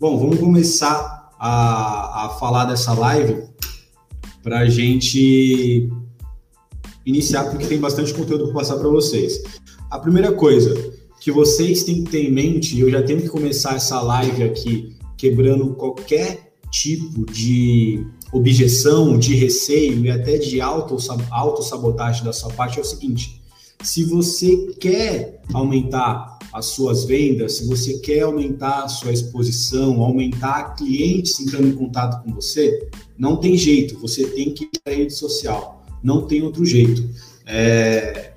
Bom, vamos começar a, a falar dessa live para a gente iniciar, porque tem bastante conteúdo para passar para vocês. A primeira coisa que vocês têm que ter em mente, e eu já tenho que começar essa live aqui quebrando qualquer tipo de objeção, de receio e até de auto-sabotagem da sua parte, é o seguinte: se você quer aumentar as suas vendas, se você quer aumentar a sua exposição, aumentar clientes entrando em contato com você, não tem jeito, você tem que ir para a rede social, não tem outro jeito. É,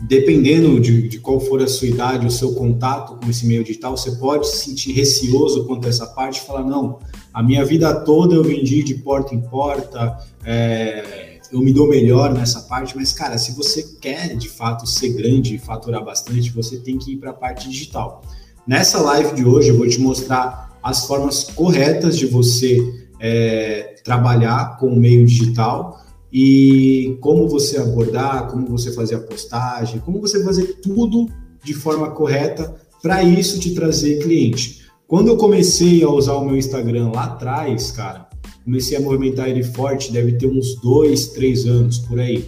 dependendo de, de, qual for a sua idade, o seu contato com esse meio digital, você pode se sentir receoso quanto a essa parte e falar, não, a minha vida toda eu vendi de porta em porta, é, eu me dou melhor nessa parte, mas, cara, se você quer de fato ser grande e faturar bastante, você tem que ir para a parte digital. Nessa live de hoje eu vou te mostrar as formas corretas de você é, trabalhar com o meio digital, e como você abordar, como você fazer a postagem, como você fazer tudo de forma correta para isso te trazer cliente. Quando eu comecei a usar o meu Instagram lá atrás, cara, comecei a movimentar ele forte, deve ter uns dois, três anos por aí.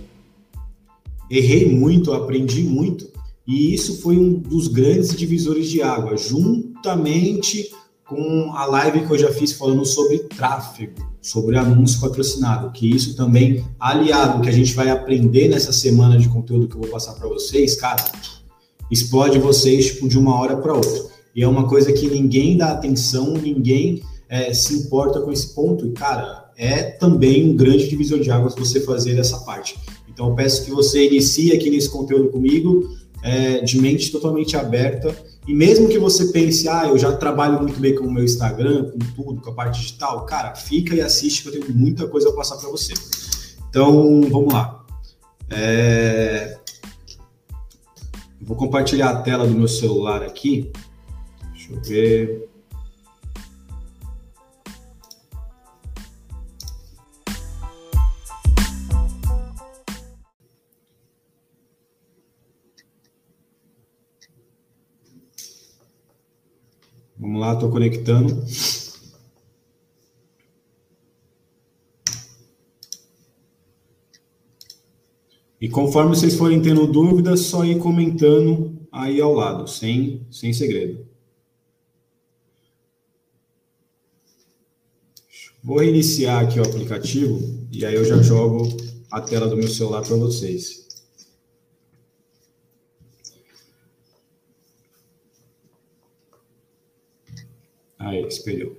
Errei muito, aprendi muito, e isso foi um dos grandes divisores de água, juntamente com a live que eu já fiz falando sobre tráfego sobre anúncio patrocinado, que isso também, aliado que a gente vai aprender nessa semana de conteúdo que eu vou passar para vocês, cara, explode vocês tipo, de uma hora para outra. E é uma coisa que ninguém dá atenção, ninguém é, se importa com esse ponto. E, cara, é também um grande divisor de águas você fazer essa parte. Então, eu peço que você inicie aqui nesse conteúdo comigo, é, de mente totalmente aberta e mesmo que você pense, ah, eu já trabalho muito bem com o meu Instagram, com tudo, com a parte digital, cara, fica e assiste que eu tenho muita coisa a passar para você. Então, vamos lá. É... Vou compartilhar a tela do meu celular aqui. Deixa eu ver. Vamos lá, estou conectando. E conforme vocês forem tendo dúvidas, só ir comentando aí ao lado, sem, sem segredo. Vou reiniciar aqui o aplicativo e aí eu já jogo a tela do meu celular para vocês. Aí, espelhou.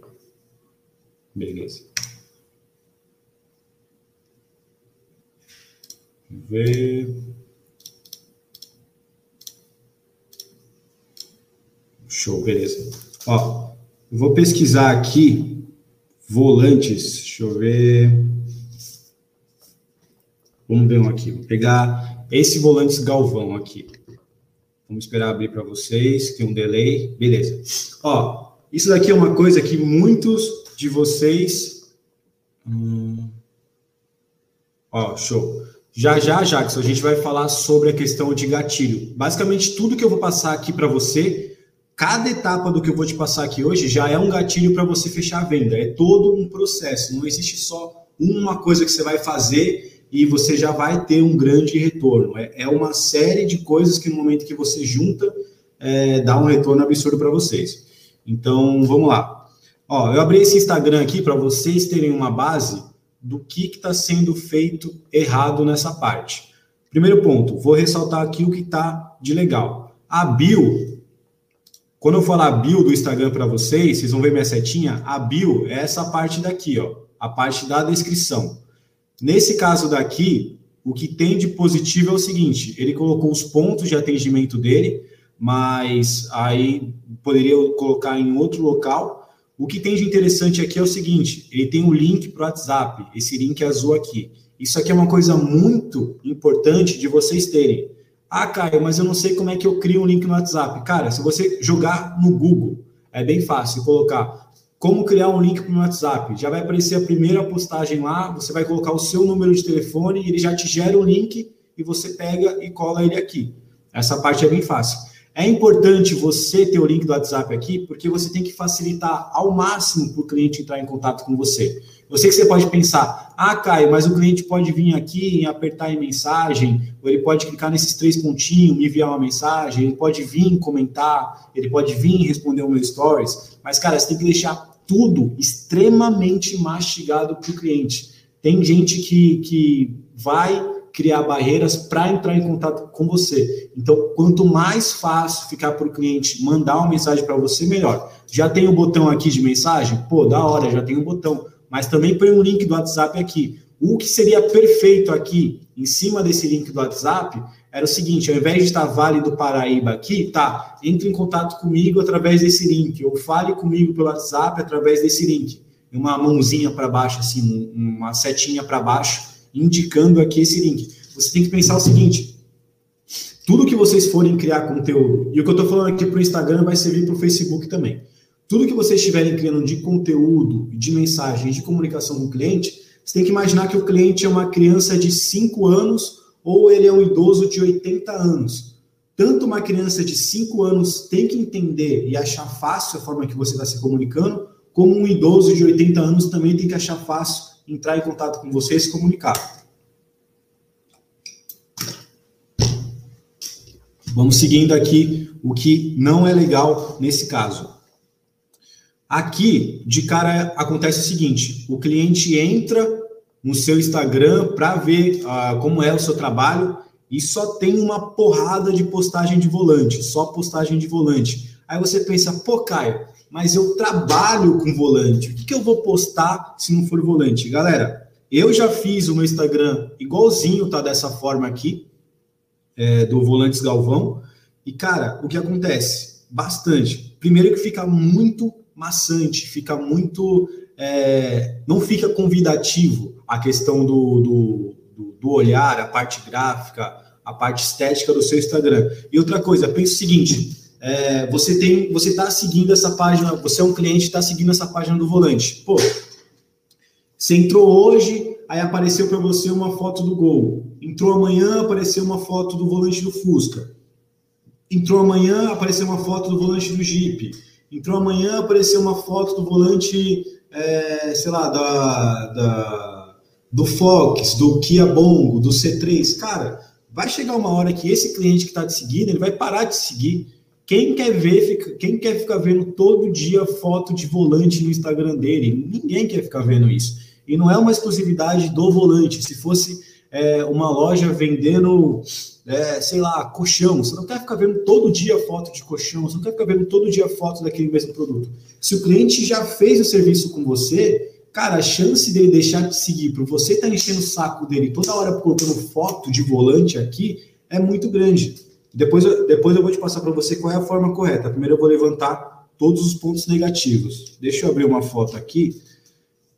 Beleza. Ver. Show, beleza. Ó, vou pesquisar aqui volantes. Deixa eu ver. Vamos ver um aqui. Vou pegar esse volantes Galvão aqui. Vamos esperar abrir para vocês. Tem um delay. Beleza. Ó, isso daqui é uma coisa que muitos de vocês. Hum... Ó, show. Já já, Jackson, a gente vai falar sobre a questão de gatilho. Basicamente, tudo que eu vou passar aqui para você, cada etapa do que eu vou te passar aqui hoje já é um gatilho para você fechar a venda. É todo um processo. Não existe só uma coisa que você vai fazer e você já vai ter um grande retorno. É, é uma série de coisas que no momento que você junta, é, dá um retorno absurdo para vocês. Então, vamos lá. Ó, eu abri esse Instagram aqui para vocês terem uma base do que está sendo feito errado nessa parte. Primeiro ponto, vou ressaltar aqui o que está de legal. A bio, quando eu falar bio do Instagram para vocês, vocês vão ver minha setinha, a bio é essa parte daqui, ó, a parte da descrição. Nesse caso daqui, o que tem de positivo é o seguinte, ele colocou os pontos de atendimento dele, mas aí poderia colocar em outro local. O que tem de interessante aqui é o seguinte: ele tem um link para o WhatsApp, esse link azul aqui. Isso aqui é uma coisa muito importante de vocês terem. Ah, Caio, mas eu não sei como é que eu crio um link no WhatsApp. Cara, se você jogar no Google, é bem fácil colocar como criar um link para o WhatsApp. Já vai aparecer a primeira postagem lá, você vai colocar o seu número de telefone, ele já te gera o link e você pega e cola ele aqui. Essa parte é bem fácil. É importante você ter o link do WhatsApp aqui, porque você tem que facilitar ao máximo para o cliente entrar em contato com você. Eu sei que você pode pensar, ah, Caio, mas o cliente pode vir aqui e apertar em mensagem, ou ele pode clicar nesses três pontinhos, me enviar uma mensagem, ele pode vir comentar, ele pode vir responder o meu stories. Mas, cara, você tem que deixar tudo extremamente mastigado para o cliente. Tem gente que, que vai criar barreiras para entrar em contato com você. Então, quanto mais fácil ficar para o cliente mandar uma mensagem para você, melhor. Já tem o botão aqui de mensagem? Pô, da hora, já tem o botão mas também põe um link do WhatsApp aqui. O que seria perfeito aqui, em cima desse link do WhatsApp, era o seguinte: ao invés de estar Vale do Paraíba aqui, tá, entre em contato comigo através desse link, ou fale comigo pelo WhatsApp através desse link. Uma mãozinha para baixo, assim, uma setinha para baixo, indicando aqui esse link. Você tem que pensar o seguinte: tudo que vocês forem criar conteúdo, e o que eu estou falando aqui para o Instagram vai servir para o Facebook também. Tudo que vocês estiverem criando de conteúdo, de mensagem, de comunicação com o cliente, você tem que imaginar que o cliente é uma criança de 5 anos ou ele é um idoso de 80 anos. Tanto uma criança de 5 anos tem que entender e achar fácil a forma que você está se comunicando, como um idoso de 80 anos também tem que achar fácil entrar em contato com você e se comunicar. Vamos seguindo aqui o que não é legal nesse caso. Aqui, de cara, acontece o seguinte: o cliente entra no seu Instagram para ver uh, como é o seu trabalho e só tem uma porrada de postagem de volante, só postagem de volante. Aí você pensa, pô, Caio, mas eu trabalho com volante, o que, que eu vou postar se não for volante? Galera, eu já fiz o meu Instagram igualzinho, tá dessa forma aqui, é, do Volantes Galvão, e cara, o que acontece? Bastante. Primeiro que fica muito maçante, fica muito. É, não fica convidativo a questão do, do, do, olhar, a parte gráfica, a parte estética do seu Instagram. E outra coisa, pense o seguinte: é, você tem, você está seguindo essa página, você é um cliente está seguindo essa página do volante. Pô, você entrou hoje, aí apareceu para você uma foto do gol. Entrou amanhã, apareceu uma foto do volante do Fusca. Entrou amanhã, apareceu uma foto do volante do Jeep Entrou amanhã, apareceu uma foto do volante, é, sei lá, da, da, do Fox, do Kia Bongo, do C3. Cara, vai chegar uma hora que esse cliente que está te seguindo, ele vai parar de seguir. Quem quer ver, fica, quem quer ficar vendo todo dia foto de volante no Instagram dele? Ninguém quer ficar vendo isso. E não é uma exclusividade do volante. Se fosse é, uma loja vendendo é, sei lá, colchão. Você não quer ficar vendo todo dia foto de colchão, você não quer ficar vendo todo dia foto daquele mesmo produto. Se o cliente já fez o serviço com você, cara, a chance dele deixar de seguir por você estar tá enchendo o saco dele toda hora colocando foto de volante aqui é muito grande. Depois, depois eu vou te passar para você qual é a forma correta. Primeiro eu vou levantar todos os pontos negativos. Deixa eu abrir uma foto aqui.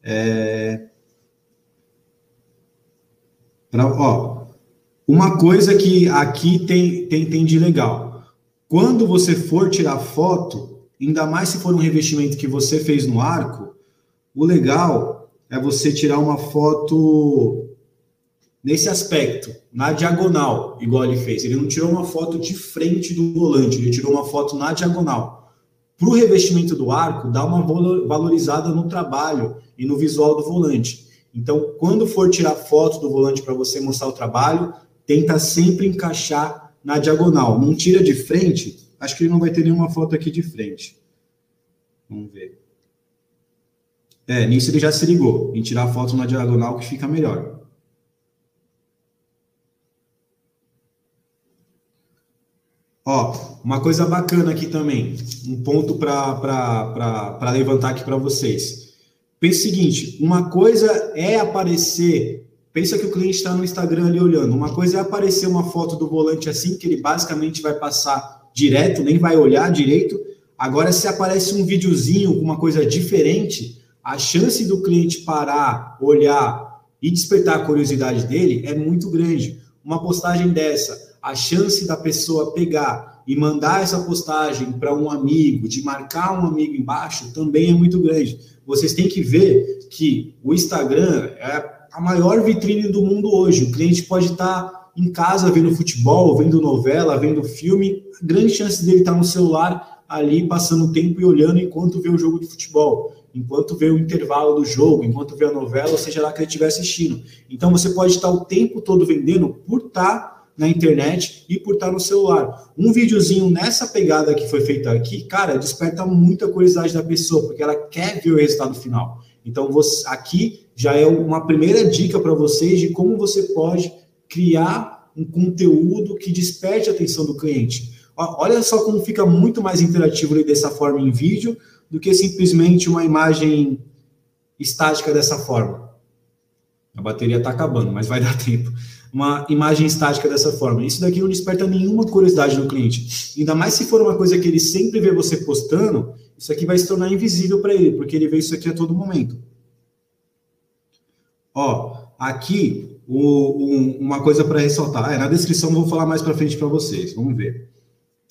É... Pra, ó, uma coisa que aqui tem, tem, tem de legal. Quando você for tirar foto, ainda mais se for um revestimento que você fez no arco, o legal é você tirar uma foto nesse aspecto, na diagonal, igual ele fez. Ele não tirou uma foto de frente do volante, ele tirou uma foto na diagonal. Para o revestimento do arco, dá uma valorizada no trabalho e no visual do volante. Então, quando for tirar foto do volante para você mostrar o trabalho, tenta sempre encaixar na diagonal. Não tira de frente, acho que ele não vai ter nenhuma foto aqui de frente. Vamos ver. É, nisso ele já se ligou, em tirar foto na diagonal que fica melhor. Ó, uma coisa bacana aqui também, um ponto para levantar aqui para vocês. Pense o seguinte: uma coisa é aparecer Pensa que o cliente está no Instagram ali olhando. Uma coisa é aparecer uma foto do volante assim, que ele basicamente vai passar direto, nem vai olhar direito. Agora, se aparece um videozinho, uma coisa diferente, a chance do cliente parar, olhar e despertar a curiosidade dele é muito grande. Uma postagem dessa, a chance da pessoa pegar e mandar essa postagem para um amigo, de marcar um amigo embaixo, também é muito grande. Vocês têm que ver que o Instagram é a maior vitrine do mundo hoje. O cliente pode estar em casa vendo futebol, vendo novela, vendo filme, grande chance dele estar tá no celular ali passando tempo e olhando enquanto vê o jogo de futebol, enquanto vê o intervalo do jogo, enquanto vê a novela, ou seja lá que ele estiver assistindo. Então você pode estar o tempo todo vendendo por estar na internet e por estar no celular. Um videozinho nessa pegada que foi feita aqui, cara, desperta muita curiosidade da pessoa, porque ela quer ver o resultado final. Então, você, aqui já é uma primeira dica para vocês de como você pode criar um conteúdo que desperte a atenção do cliente. Olha só como fica muito mais interativo dessa forma em vídeo do que simplesmente uma imagem estática dessa forma. A bateria está acabando, mas vai dar tempo uma imagem estática dessa forma. Isso daqui não desperta nenhuma curiosidade no cliente. Ainda mais se for uma coisa que ele sempre vê você postando, isso aqui vai se tornar invisível para ele, porque ele vê isso aqui a todo momento. Ó, aqui o, um, uma coisa para ressaltar. É, na descrição vou falar mais para frente para vocês. Vamos ver.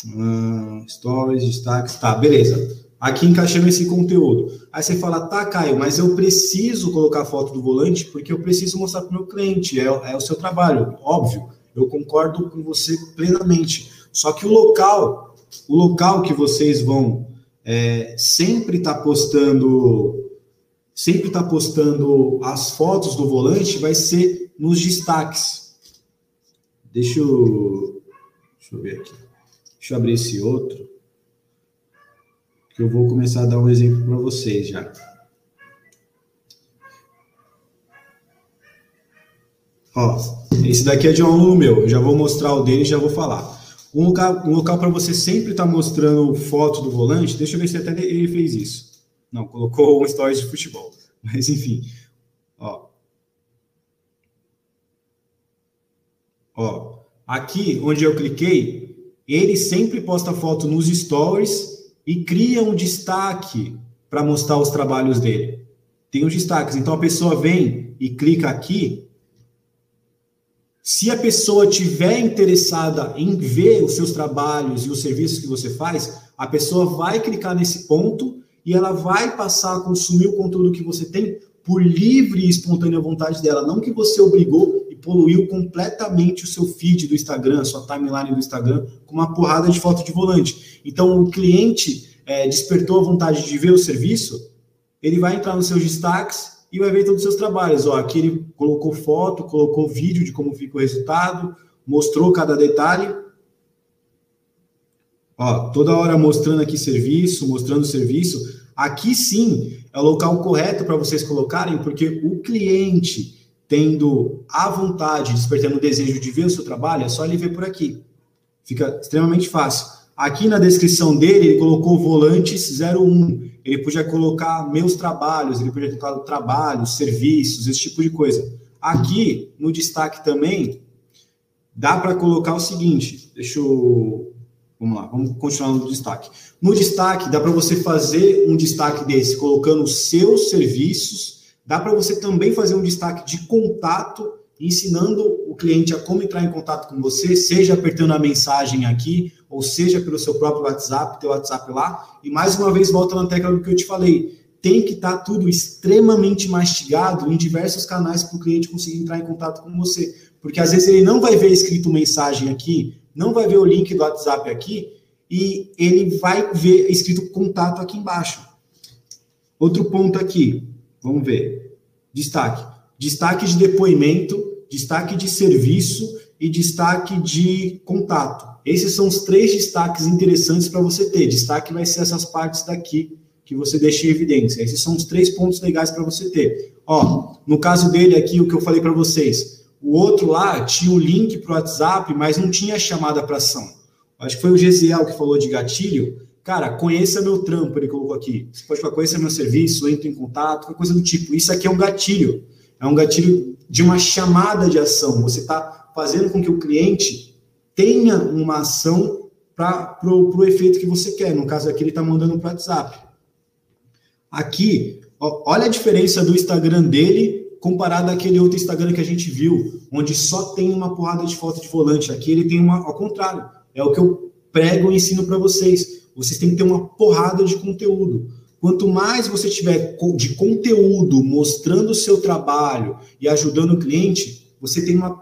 Uh, stories, destaques. Tá, beleza aqui encaixando esse conteúdo. Aí você fala, tá, Caio, mas eu preciso colocar a foto do volante porque eu preciso mostrar para o meu cliente, é, é, o seu trabalho, óbvio. Eu concordo com você plenamente. Só que o local, o local que vocês vão é, sempre estar tá postando, sempre estar tá postando as fotos do volante vai ser nos destaques. Deixa eu, deixa eu ver aqui. Deixa eu abrir esse outro eu vou começar a dar um exemplo para vocês já. Ó, esse daqui é de um aluno meu, eu já vou mostrar o dele e já vou falar. Um local, um local para você sempre estar tá mostrando foto do volante, deixa eu ver se até ele fez isso. Não, colocou um stories de futebol. Mas enfim, ó. Ó, aqui onde eu cliquei, ele sempre posta foto nos stories e cria um destaque para mostrar os trabalhos dele. Tem os destaques. Então a pessoa vem e clica aqui. Se a pessoa tiver interessada em ver os seus trabalhos e os serviços que você faz, a pessoa vai clicar nesse ponto e ela vai passar a consumir o conteúdo que você tem por livre e espontânea vontade dela, não que você obrigou poluiu completamente o seu feed do Instagram, sua timeline do Instagram, com uma porrada de foto de volante. Então, o cliente é, despertou a vontade de ver o serviço, ele vai entrar nos seus destaques e vai ver todos os seus trabalhos. Ó, aqui ele colocou foto, colocou vídeo de como fica o resultado, mostrou cada detalhe. Ó, toda hora mostrando aqui serviço, mostrando serviço. Aqui sim é o local correto para vocês colocarem, porque o cliente tendo a vontade, despertando o desejo de ver o seu trabalho, é só ele ver por aqui. Fica extremamente fácil. Aqui na descrição dele, ele colocou volantes 01. Ele podia colocar meus trabalhos, ele podia colocar trabalhos, serviços, esse tipo de coisa. Aqui, no destaque também, dá para colocar o seguinte, deixa eu... Vamos lá, vamos continuar no destaque. No destaque, dá para você fazer um destaque desse, colocando os seus serviços, dá para você também fazer um destaque de contato, ensinando o cliente a como entrar em contato com você, seja apertando a mensagem aqui, ou seja pelo seu próprio WhatsApp, teu WhatsApp lá, e mais uma vez volta na tecla do que eu te falei, tem que estar tá tudo extremamente mastigado em diversos canais para o cliente conseguir entrar em contato com você, porque às vezes ele não vai ver escrito mensagem aqui, não vai ver o link do WhatsApp aqui, e ele vai ver escrito contato aqui embaixo. Outro ponto aqui, vamos ver, destaque, destaque de depoimento, destaque de serviço e destaque de contato. Esses são os três destaques interessantes para você ter. Destaque vai ser essas partes daqui que você deixa em evidência. Esses são os três pontos legais para você ter. Ó, no caso dele aqui, o que eu falei para vocês, o outro lá tinha o link para o WhatsApp, mas não tinha chamada para ação. Acho que foi o Gesiel que falou de gatilho. Cara, conheça meu trampo, ele colocou aqui. Você pode falar, conheça meu serviço, entre em contato, coisa do tipo. Isso aqui é um gatilho. É um gatilho de uma chamada de ação. Você está fazendo com que o cliente tenha uma ação para o efeito que você quer. No caso aqui, ele está mandando para WhatsApp. Aqui, ó, olha a diferença do Instagram dele comparado àquele outro Instagram que a gente viu, onde só tem uma porrada de foto de volante. Aqui ele tem uma, ao contrário, é o que eu prego e ensino para vocês. Vocês têm que ter uma porrada de conteúdo. Quanto mais você tiver de conteúdo mostrando o seu trabalho e ajudando o cliente, você tem uma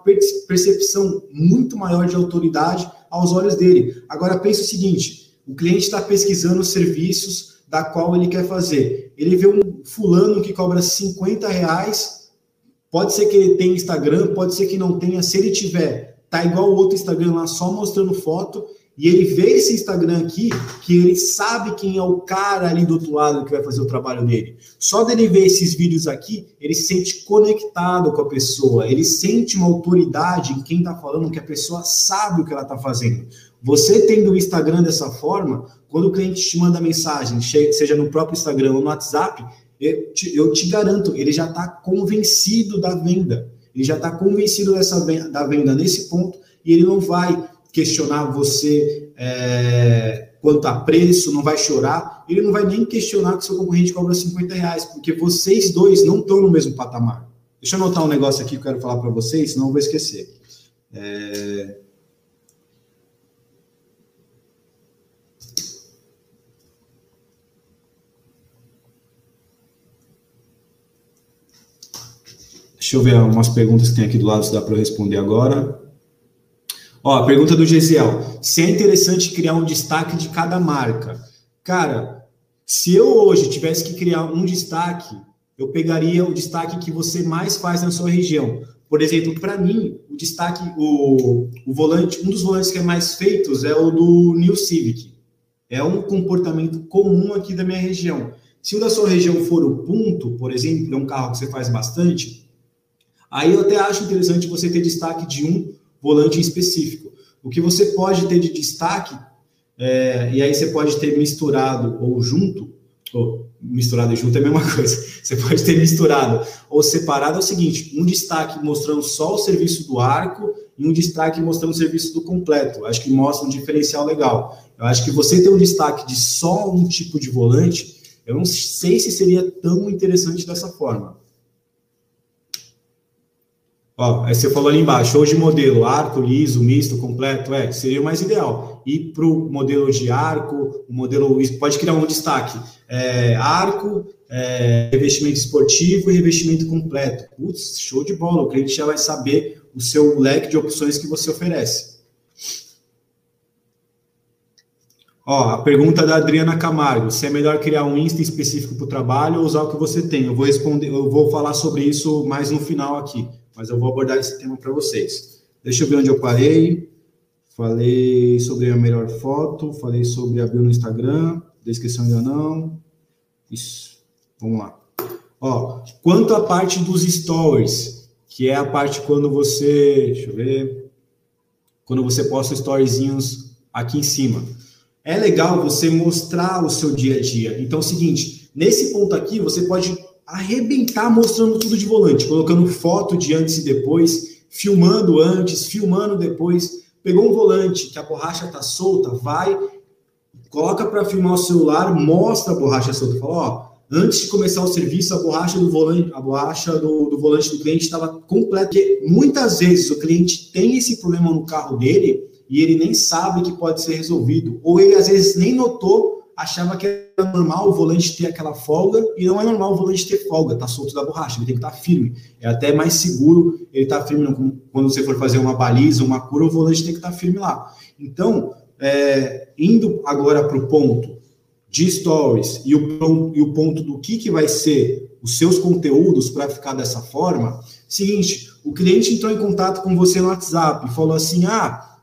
percepção muito maior de autoridade aos olhos dele. Agora pense o seguinte: o cliente está pesquisando os serviços da qual ele quer fazer. Ele vê um fulano que cobra 50 reais, pode ser que ele tenha Instagram, pode ser que não tenha. Se ele tiver, tá igual o outro Instagram lá, só mostrando foto, e ele vê esse Instagram aqui, que ele sabe quem é o cara ali do outro lado que vai fazer o trabalho dele. Só dele ver esses vídeos aqui, ele se sente conectado com a pessoa, ele sente uma autoridade em quem está falando, que a pessoa sabe o que ela está fazendo. Você tendo o Instagram dessa forma, quando o cliente te manda mensagem, seja no próprio Instagram ou no WhatsApp, eu te, eu te garanto, ele já está convencido da venda. Ele já está convencido dessa venda, da venda nesse ponto e ele não vai questionar você é, quanto a preço, não vai chorar, ele não vai nem questionar que seu concorrente cobra 50 reais, porque vocês dois não estão no mesmo patamar. Deixa eu anotar um negócio aqui que eu quero falar para vocês, senão eu vou esquecer. É... Deixa eu ver umas perguntas que tem aqui do lado, se dá para eu responder agora. Ó, pergunta do Gesiel. Se é interessante criar um destaque de cada marca. Cara, se eu hoje tivesse que criar um destaque, eu pegaria o destaque que você mais faz na sua região. Por exemplo, para mim, o destaque, o, o volante, um dos volantes que é mais feitos é o do New Civic. É um comportamento comum aqui da minha região. Se o da sua região for o Punto, por exemplo, é um carro que você faz bastante, aí eu até acho interessante você ter destaque de um volante específico. O que você pode ter de destaque, é, e aí você pode ter misturado ou junto, ou misturado e junto é a mesma coisa, você pode ter misturado ou separado é o seguinte: um destaque mostrando só o serviço do arco e um destaque mostrando o serviço do completo. Acho que mostra um diferencial legal. Eu acho que você ter um destaque de só um tipo de volante, eu não sei se seria tão interessante dessa forma. Ó, aí você falou ali embaixo, hoje modelo arco, liso, misto, completo, é, seria o mais ideal. E para o modelo de arco, o modelo pode criar um destaque. É, arco, é, revestimento esportivo e revestimento completo. Putz, show de bola, o cliente já vai saber o seu leque de opções que você oferece. Ó, a pergunta da Adriana Camargo: se é melhor criar um Insta específico para o trabalho ou usar o que você tem? Eu vou responder, eu vou falar sobre isso mais no final aqui mas eu vou abordar esse tema para vocês. Deixa eu ver onde eu parei. Falei sobre a melhor foto, falei sobre abrir no Instagram, descrição ainda não. Isso, vamos lá. Ó, quanto à parte dos stories, que é a parte quando você, deixa eu ver, quando você posta storyzinhos aqui em cima. É legal você mostrar o seu dia a dia. Então é o seguinte, nesse ponto aqui você pode arrebentar mostrando tudo de volante, colocando foto de antes e depois, filmando antes, filmando depois. Pegou um volante que a borracha tá solta, vai, coloca para filmar o celular, mostra a borracha solta, fala, ó, antes de começar o serviço, a borracha do volante, a borracha do, do volante do cliente estava completa. Porque muitas vezes o cliente tem esse problema no carro dele e ele nem sabe que pode ser resolvido, ou ele às vezes nem notou achava que era normal o volante ter aquela folga, e não é normal o volante ter folga, tá solto da borracha, ele tem que estar tá firme. É até mais seguro ele estar tá firme quando você for fazer uma baliza, uma cura, o volante tem que estar tá firme lá. Então, é, indo agora para o ponto de stories e o, e o ponto do que, que vai ser os seus conteúdos para ficar dessa forma, seguinte, o cliente entrou em contato com você no WhatsApp e falou assim, ah,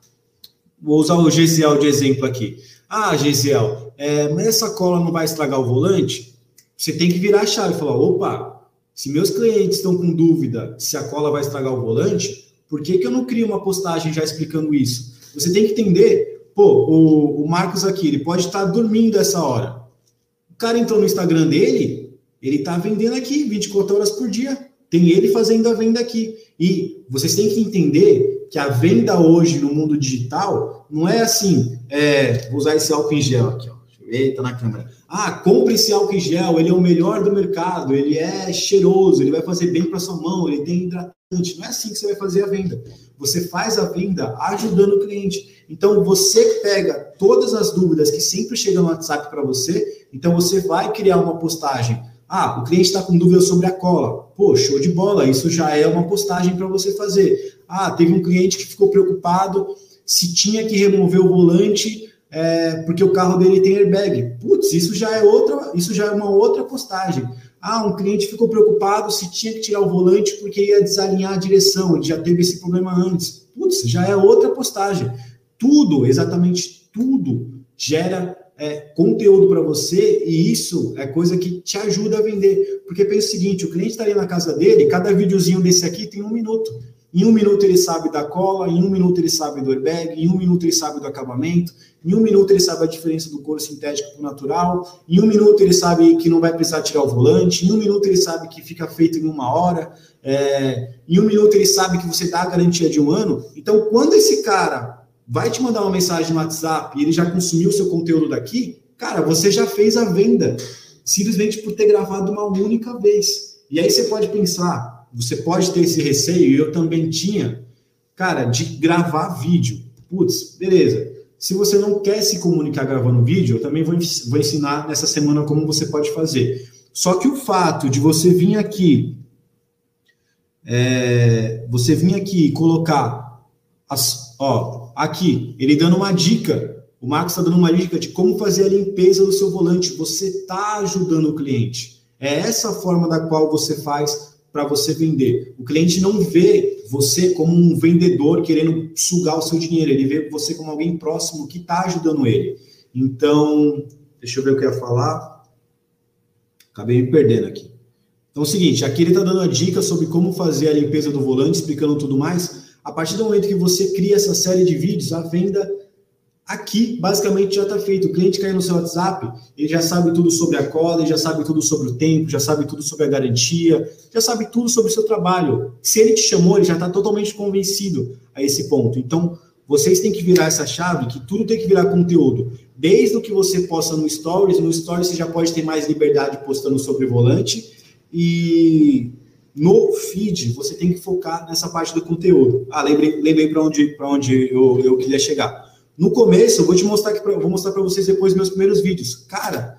vou usar o GCL de exemplo aqui. Ah, Gisiel, é, mas essa cola não vai estragar o volante? Você tem que virar a chave e falar: opa, se meus clientes estão com dúvida se a cola vai estragar o volante, por que, que eu não crio uma postagem já explicando isso? Você tem que entender, pô, o, o Marcos aqui, ele pode estar dormindo essa hora. O cara entrou no Instagram dele, ele está vendendo aqui 24 horas por dia. Tem ele fazendo a venda aqui. E vocês têm que entender que a venda hoje no mundo digital não é assim, é, vou usar esse álcool em gel aqui, ó. Eita na câmera. Ah, compre esse álcool em gel, ele é o melhor do mercado, ele é cheiroso, ele vai fazer bem para sua mão, ele tem hidratante. Não é assim que você vai fazer a venda. Você faz a venda ajudando o cliente. Então você pega todas as dúvidas que sempre chegam no WhatsApp para você, então você vai criar uma postagem Ah, o cliente está com dúvida sobre a cola. Pô, show de bola, isso já é uma postagem para você fazer. Ah, teve um cliente que ficou preocupado se tinha que remover o volante é, porque o carro dele tem airbag. Putz, isso já é outra, isso já é uma outra postagem. Ah, um cliente ficou preocupado se tinha que tirar o volante porque ia desalinhar a direção, ele já teve esse problema antes. Putz, já é outra postagem. Tudo, exatamente tudo, gera é, conteúdo para você e isso é coisa que te ajuda a vender. Porque pensa o seguinte: o cliente está ali na casa dele, cada videozinho desse aqui tem um minuto. Em um minuto ele sabe da cola, em um minuto ele sabe do airbag, em um minuto ele sabe do acabamento, em um minuto ele sabe a diferença do couro sintético para o natural, em um minuto ele sabe que não vai precisar tirar o volante, em um minuto ele sabe que fica feito em uma hora, é, em um minuto ele sabe que você dá a garantia de um ano. Então, quando esse cara vai te mandar uma mensagem no WhatsApp e ele já consumiu o seu conteúdo daqui, cara, você já fez a venda, simplesmente por ter gravado uma única vez. E aí você pode pensar, você pode ter esse receio, e eu também tinha, cara, de gravar vídeo. Putz, beleza. Se você não quer se comunicar gravando vídeo, eu também vou, vou ensinar nessa semana como você pode fazer. Só que o fato de você vir aqui, é, você vir aqui colocar, as, ó, aqui, ele dando uma dica, o Marcos está dando uma dica de como fazer a limpeza do seu volante. Você está ajudando o cliente. É essa forma da qual você faz para você vender. O cliente não vê você como um vendedor querendo sugar o seu dinheiro, ele vê você como alguém próximo que está ajudando ele. Então, deixa eu ver o que eu ia falar. Acabei me perdendo aqui. Então é o seguinte, aqui ele está dando a dica sobre como fazer a limpeza do volante, explicando tudo mais. A partir do momento que você cria essa série de vídeos, a venda Aqui, basicamente, já está feito. O cliente cai no seu WhatsApp, ele já sabe tudo sobre a cola, ele já sabe tudo sobre o tempo, já sabe tudo sobre a garantia, já sabe tudo sobre o seu trabalho. Se ele te chamou, ele já está totalmente convencido a esse ponto. Então, vocês têm que virar essa chave, que tudo tem que virar conteúdo. Desde o que você posta no Stories, no Stories você já pode ter mais liberdade postando sobre volante, e no feed você tem que focar nessa parte do conteúdo. Ah, lembrei, lembrei para onde, onde eu, eu queria chegar no começo, eu vou te mostrar aqui, pra, vou mostrar para vocês depois meus primeiros vídeos. Cara,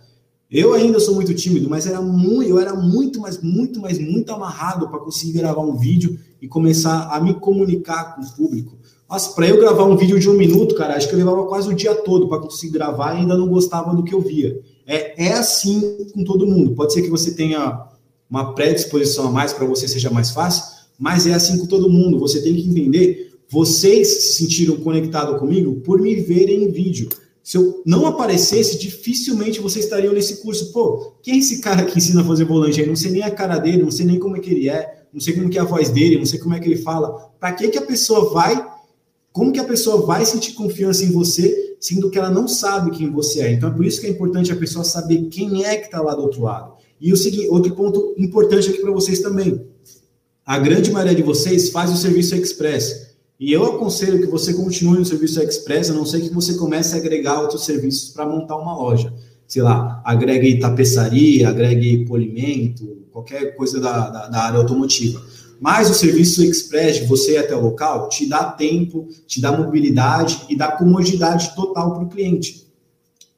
eu ainda sou muito tímido, mas era muito, eu era muito, mas muito, mas muito amarrado para conseguir gravar um vídeo e começar a me comunicar com o público. Mas para eu gravar um vídeo de um minuto, cara, acho que eu levava quase o dia todo para conseguir gravar e ainda não gostava do que eu via. É, é assim com todo mundo. Pode ser que você tenha uma predisposição a mais para você seja mais fácil, mas é assim com todo mundo. Você tem que entender vocês se sentiram conectados comigo por me verem em vídeo. Se eu não aparecesse, dificilmente vocês estariam nesse curso. Pô, quem é esse cara que ensina a fazer volante aí? Não sei nem a cara dele, não sei nem como é que ele é, não sei como é a voz dele, não sei como é que ele fala. Para que que a pessoa vai? Como que a pessoa vai sentir confiança em você, sendo que ela não sabe quem você é? Então é por isso que é importante a pessoa saber quem é que está lá do outro lado. E o seguinte, outro ponto importante aqui para vocês também. A grande maioria de vocês faz o serviço express. E eu aconselho que você continue no serviço Express, a não ser que você comece a agregar outros serviços para montar uma loja. Sei lá, agregue tapeçaria, agregue polimento, qualquer coisa da, da, da área automotiva. Mas o serviço Express, de você ir até o local, te dá tempo, te dá mobilidade e dá comodidade total para o cliente.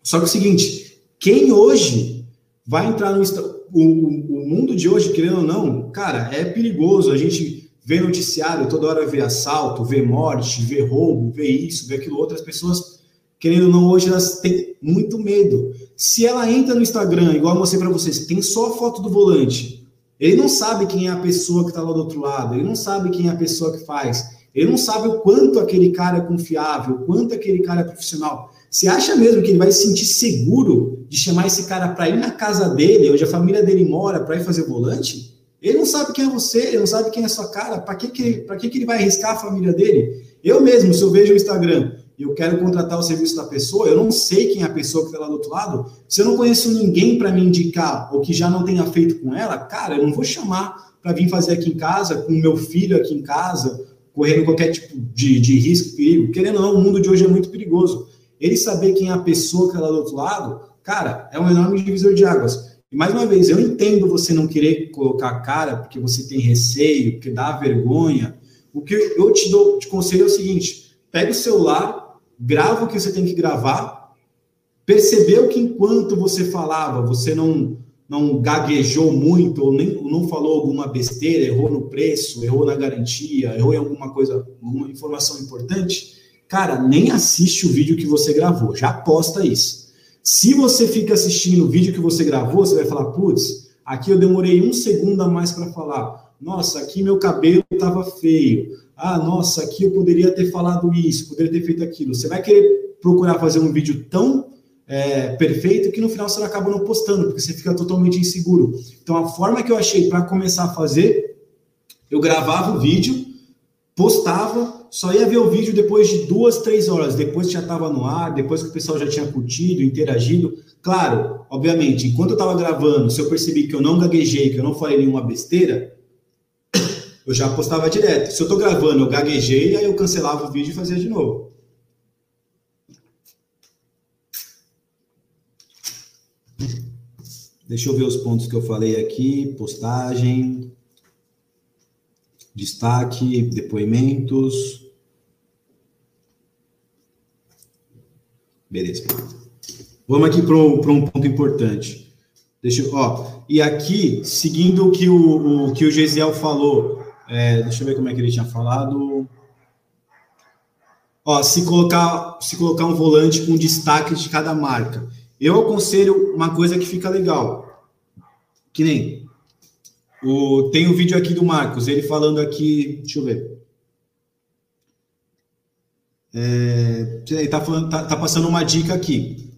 Só que é o seguinte, quem hoje vai entrar no... O, o mundo de hoje, querendo ou não, cara, é perigoso. A gente vê noticiário, toda hora vê assalto, vê morte, vê roubo, vê isso, vê aquilo outro, as pessoas, querendo ou não, hoje elas têm muito medo. Se ela entra no Instagram, igual eu mostrei para vocês, tem só a foto do volante, ele não sabe quem é a pessoa que está lá do outro lado, ele não sabe quem é a pessoa que faz, ele não sabe o quanto aquele cara é confiável, o quanto aquele cara é profissional. Você acha mesmo que ele vai se sentir seguro de chamar esse cara para ir na casa dele, onde a família dele mora, para ir fazer volante? Ele não sabe quem é você, ele não sabe quem é a sua cara, para que, que, que, que ele vai arriscar a família dele? Eu mesmo, se eu vejo o Instagram e eu quero contratar o serviço da pessoa, eu não sei quem é a pessoa que está lá do outro lado, se eu não conheço ninguém para me indicar ou que já não tenha feito com ela, cara, eu não vou chamar para vir fazer aqui em casa, com meu filho aqui em casa, correndo qualquer tipo de, de risco, perigo. Querendo ou não, o mundo de hoje é muito perigoso. Ele saber quem é a pessoa que está lá do outro lado, cara, é um enorme divisor de águas. E mais uma vez, eu entendo você não querer colocar a cara porque você tem receio, porque dá vergonha. O que eu te dou, te conselho é o seguinte: pega o celular, grava o que você tem que gravar, percebeu que enquanto você falava, você não não gaguejou muito, ou nem não falou alguma besteira, errou no preço, errou na garantia, errou em alguma coisa, alguma informação importante, cara, nem assiste o vídeo que você gravou, já posta isso. Se você fica assistindo o vídeo que você gravou, você vai falar, putz, aqui eu demorei um segundo a mais para falar. Nossa, aqui meu cabelo estava feio. Ah, nossa, aqui eu poderia ter falado isso, poderia ter feito aquilo. Você vai querer procurar fazer um vídeo tão é, perfeito que no final você acaba não postando, porque você fica totalmente inseguro. Então, a forma que eu achei para começar a fazer, eu gravava o vídeo, postava, só ia ver o vídeo depois de duas, três horas, depois que já estava no ar, depois que o pessoal já tinha curtido, interagido. Claro, obviamente, enquanto eu estava gravando, se eu percebi que eu não gaguejei, que eu não falei nenhuma besteira, eu já postava direto. Se eu estou gravando, eu gaguejei, aí eu cancelava o vídeo e fazia de novo. Deixa eu ver os pontos que eu falei aqui: postagem, destaque, depoimentos. Beleza. Vamos aqui para um, ponto importante. Deixa eu, ó, e aqui, seguindo o que o, o que o Gesiel falou, é, deixa eu ver como é que ele tinha falado. Ó, se colocar, se colocar um volante com destaque de cada marca. Eu aconselho uma coisa que fica legal. Que nem o, tem um vídeo aqui do Marcos, ele falando aqui, deixa eu ver. É, ele tá, falando, tá, tá passando uma dica aqui.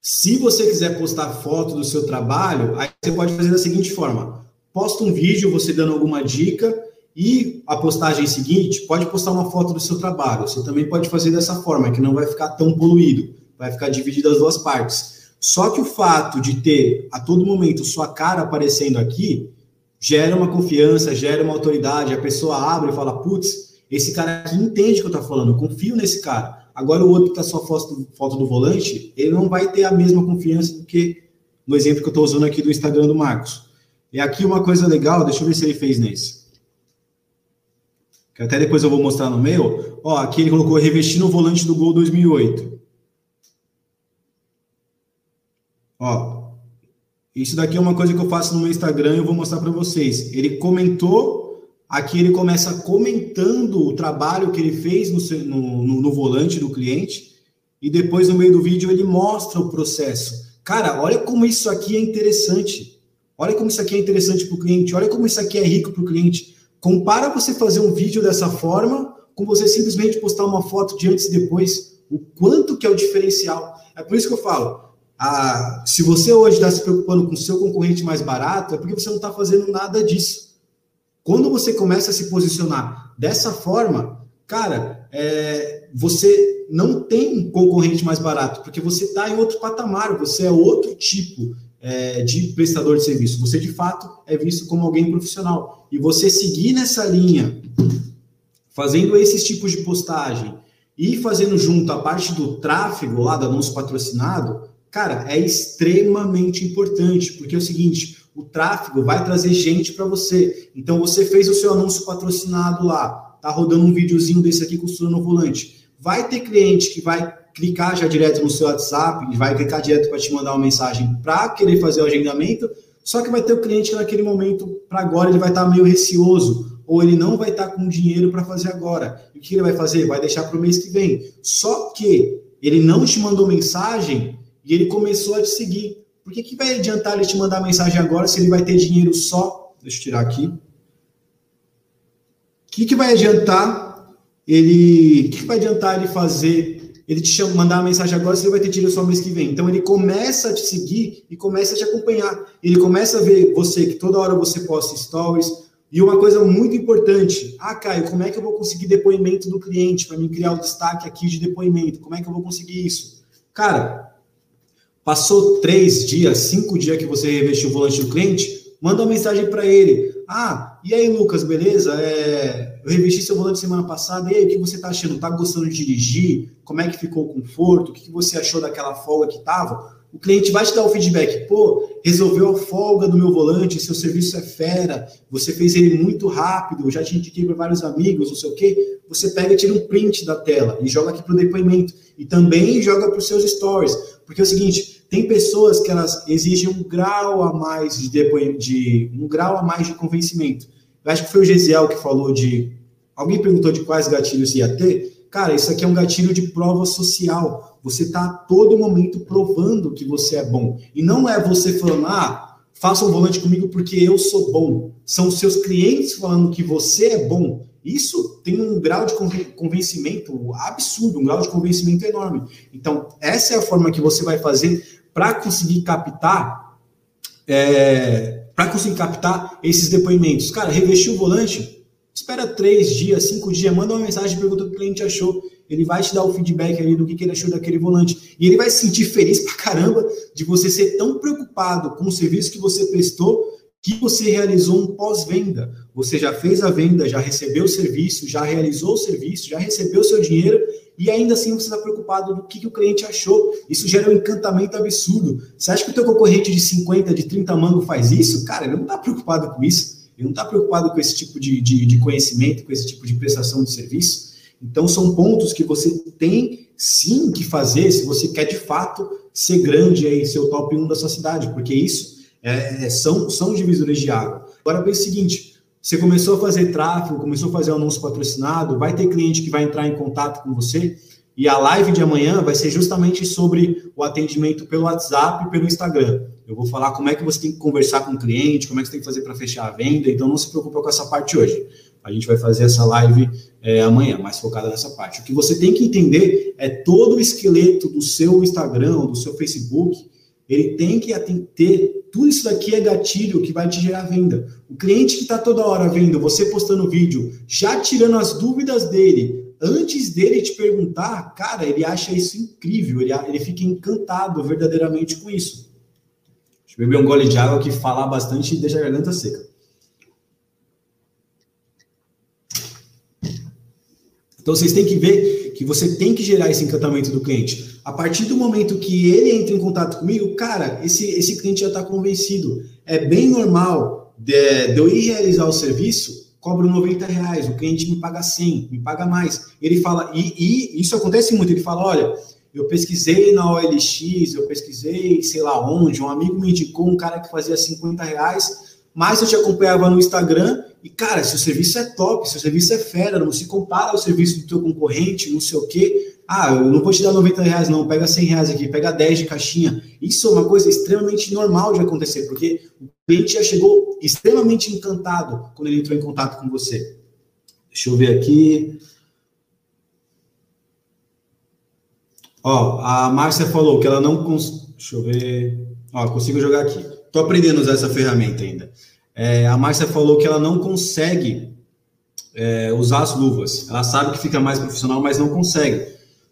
Se você quiser postar foto do seu trabalho, aí você pode fazer da seguinte forma: posta um vídeo você dando alguma dica e a postagem seguinte pode postar uma foto do seu trabalho. Você também pode fazer dessa forma, que não vai ficar tão poluído vai ficar dividido as duas partes. Só que o fato de ter a todo momento sua cara aparecendo aqui gera uma confiança, gera uma autoridade. A pessoa abre e fala: putz, esse cara aqui entende o que eu estou falando, eu confio nesse cara. Agora, o outro que está só foto, foto do volante, ele não vai ter a mesma confiança do que no exemplo que eu estou usando aqui do Instagram do Marcos. E aqui uma coisa legal, deixa eu ver se ele fez nesse. Que até depois eu vou mostrar no meu. Ó, aqui ele colocou revestindo o volante do Gol 2008. Ó, isso daqui é uma coisa que eu faço no meu Instagram e eu vou mostrar para vocês. Ele comentou, aqui ele começa comentando o trabalho que ele fez no, no, no, volante do cliente e depois no meio do vídeo ele mostra o processo. Cara, olha como isso aqui é interessante. Olha como isso aqui é interessante para o cliente. Olha como isso aqui é rico para o cliente. Compara você fazer um vídeo dessa forma com você simplesmente postar uma foto de antes e depois. O quanto que é o diferencial. É por isso que eu falo a, se você hoje está se preocupando com o seu concorrente mais barato, é porque você não está fazendo nada disso. Quando você começa a se posicionar dessa forma, cara, é, você não tem um concorrente mais barato, porque você está em outro patamar, você é outro tipo é, de prestador de serviço. Você, de fato, é visto como alguém profissional. E você seguir nessa linha, fazendo esses tipos de postagem e fazendo junto a parte do tráfego lá do anúncio patrocinado, Cara, é extremamente importante, porque é o seguinte, o tráfego vai trazer gente para você. Então você fez o seu anúncio patrocinado lá, tá rodando um videozinho desse aqui costurando o volante. Vai ter cliente que vai clicar já direto no seu WhatsApp, vai clicar direto para te mandar uma mensagem para querer fazer o agendamento, só que vai ter o cliente que naquele momento, para agora, ele vai estar tá meio receoso, ou ele não vai estar tá com dinheiro para fazer agora. E o que ele vai fazer? Vai deixar para o mês que vem. Só que ele não te mandou mensagem e ele começou a te seguir. Por que, que vai adiantar ele te mandar mensagem agora se ele vai ter dinheiro só? Deixa eu tirar aqui. O que, que vai adiantar ele. O que, que vai adiantar ele fazer ele te chama, mandar uma mensagem agora, se ele vai ter dinheiro só mês que vem. Então ele começa a te seguir e começa a te acompanhar. Ele começa a ver você que toda hora você posta stories. E uma coisa muito importante, ah, Caio, como é que eu vou conseguir depoimento do cliente para me criar o destaque aqui de depoimento? Como é que eu vou conseguir isso? Cara, Passou três dias, cinco dias que você revestiu o volante do cliente, manda uma mensagem para ele. Ah, e aí, Lucas, beleza? É, eu revesti seu volante semana passada. E aí, o que você está achando? Tá gostando de dirigir? Como é que ficou o conforto? O que você achou daquela folga que tava? O cliente vai te dar o feedback, pô, resolveu a folga do meu volante, seu serviço é fera, você fez ele muito rápido, já te indiquei para vários amigos, não sei o quê. Você pega e tira um print da tela e joga aqui para o depoimento. E também joga para os seus stories. Porque é o seguinte, tem pessoas que elas exigem um grau a mais de, depoimento, de um grau a mais de convencimento. Eu acho que foi o Gesiel que falou de. Alguém perguntou de quais gatilhos ia ter. Cara, isso aqui é um gatilho de prova social. Você está a todo momento provando que você é bom. E não é você falando, ah, faça um volante comigo porque eu sou bom. São os seus clientes falando que você é bom. Isso tem um grau de convencimento absurdo, um grau de convencimento enorme. Então, essa é a forma que você vai fazer para conseguir captar é, para conseguir captar esses depoimentos. Cara, revestiu o volante, espera três dias, cinco dias, manda uma mensagem pergunta o que o cliente achou. Ele vai te dar o feedback ali do que, que ele achou daquele volante. E ele vai se sentir feliz pra caramba de você ser tão preocupado com o serviço que você prestou que você realizou um pós-venda. Você já fez a venda, já recebeu o serviço, já realizou o serviço, já recebeu o seu dinheiro e ainda assim você está preocupado do que, que, o cliente achou. Isso gera um encantamento absurdo. Você acha que o teu concorrente de 50, de 30 mango faz isso? Cara, ele não está preocupado com isso. Ele não está preocupado com esse tipo de, de, de conhecimento, com esse tipo de prestação de serviço. Então, são pontos que você tem sim que fazer se você quer de fato ser grande aí, ser o top 1 da sua cidade, porque isso é, é são, são divisores de água. Agora, pense o seguinte: você começou a fazer tráfego, começou a fazer anúncio patrocinado, vai ter cliente que vai entrar em contato com você. E a live de amanhã vai ser justamente sobre o atendimento pelo WhatsApp e pelo Instagram. Eu vou falar como é que você tem que conversar com o cliente, como é que você tem que fazer para fechar a venda. Então não se preocupe com essa parte hoje. A gente vai fazer essa live é, amanhã, mais focada nessa parte. O que você tem que entender é todo o esqueleto do seu Instagram, do seu Facebook, ele tem que ter tudo isso daqui é gatilho que vai te gerar venda. O cliente que está toda hora vendo você postando vídeo, já tirando as dúvidas dele, antes dele te perguntar, cara, ele acha isso incrível, ele, ele fica encantado verdadeiramente com isso. Deixa eu beber um gole de água que falar bastante e deixa a garganta seca. Então vocês têm que ver que você tem que gerar esse encantamento do cliente. A partir do momento que ele entra em contato comigo, cara, esse, esse cliente já está convencido. É bem normal de, de, eu ir realizar o serviço, cobro 90 reais, o cliente me paga 100, me paga mais. Ele fala, e, e isso acontece muito, ele fala, olha, eu pesquisei na OLX, eu pesquisei sei lá onde, um amigo me indicou um cara que fazia 50 reais, mas eu te acompanhava no Instagram e, cara, seu serviço é top, seu serviço é fera, não se compara ao serviço do teu concorrente, não sei o quê. Ah, eu não vou te dar 90 reais, não, pega 100 reais aqui, pega 10 de caixinha. Isso é uma coisa extremamente normal de acontecer, porque o cliente já chegou extremamente encantado quando ele entrou em contato com você. Deixa eu ver aqui. Ó, a Márcia falou que ela não. Cons... Deixa eu ver. Ó, consigo jogar aqui. Tô aprendendo a usar essa ferramenta ainda. É, a Márcia falou que ela não consegue é, usar as luvas. Ela sabe que fica mais profissional, mas não consegue.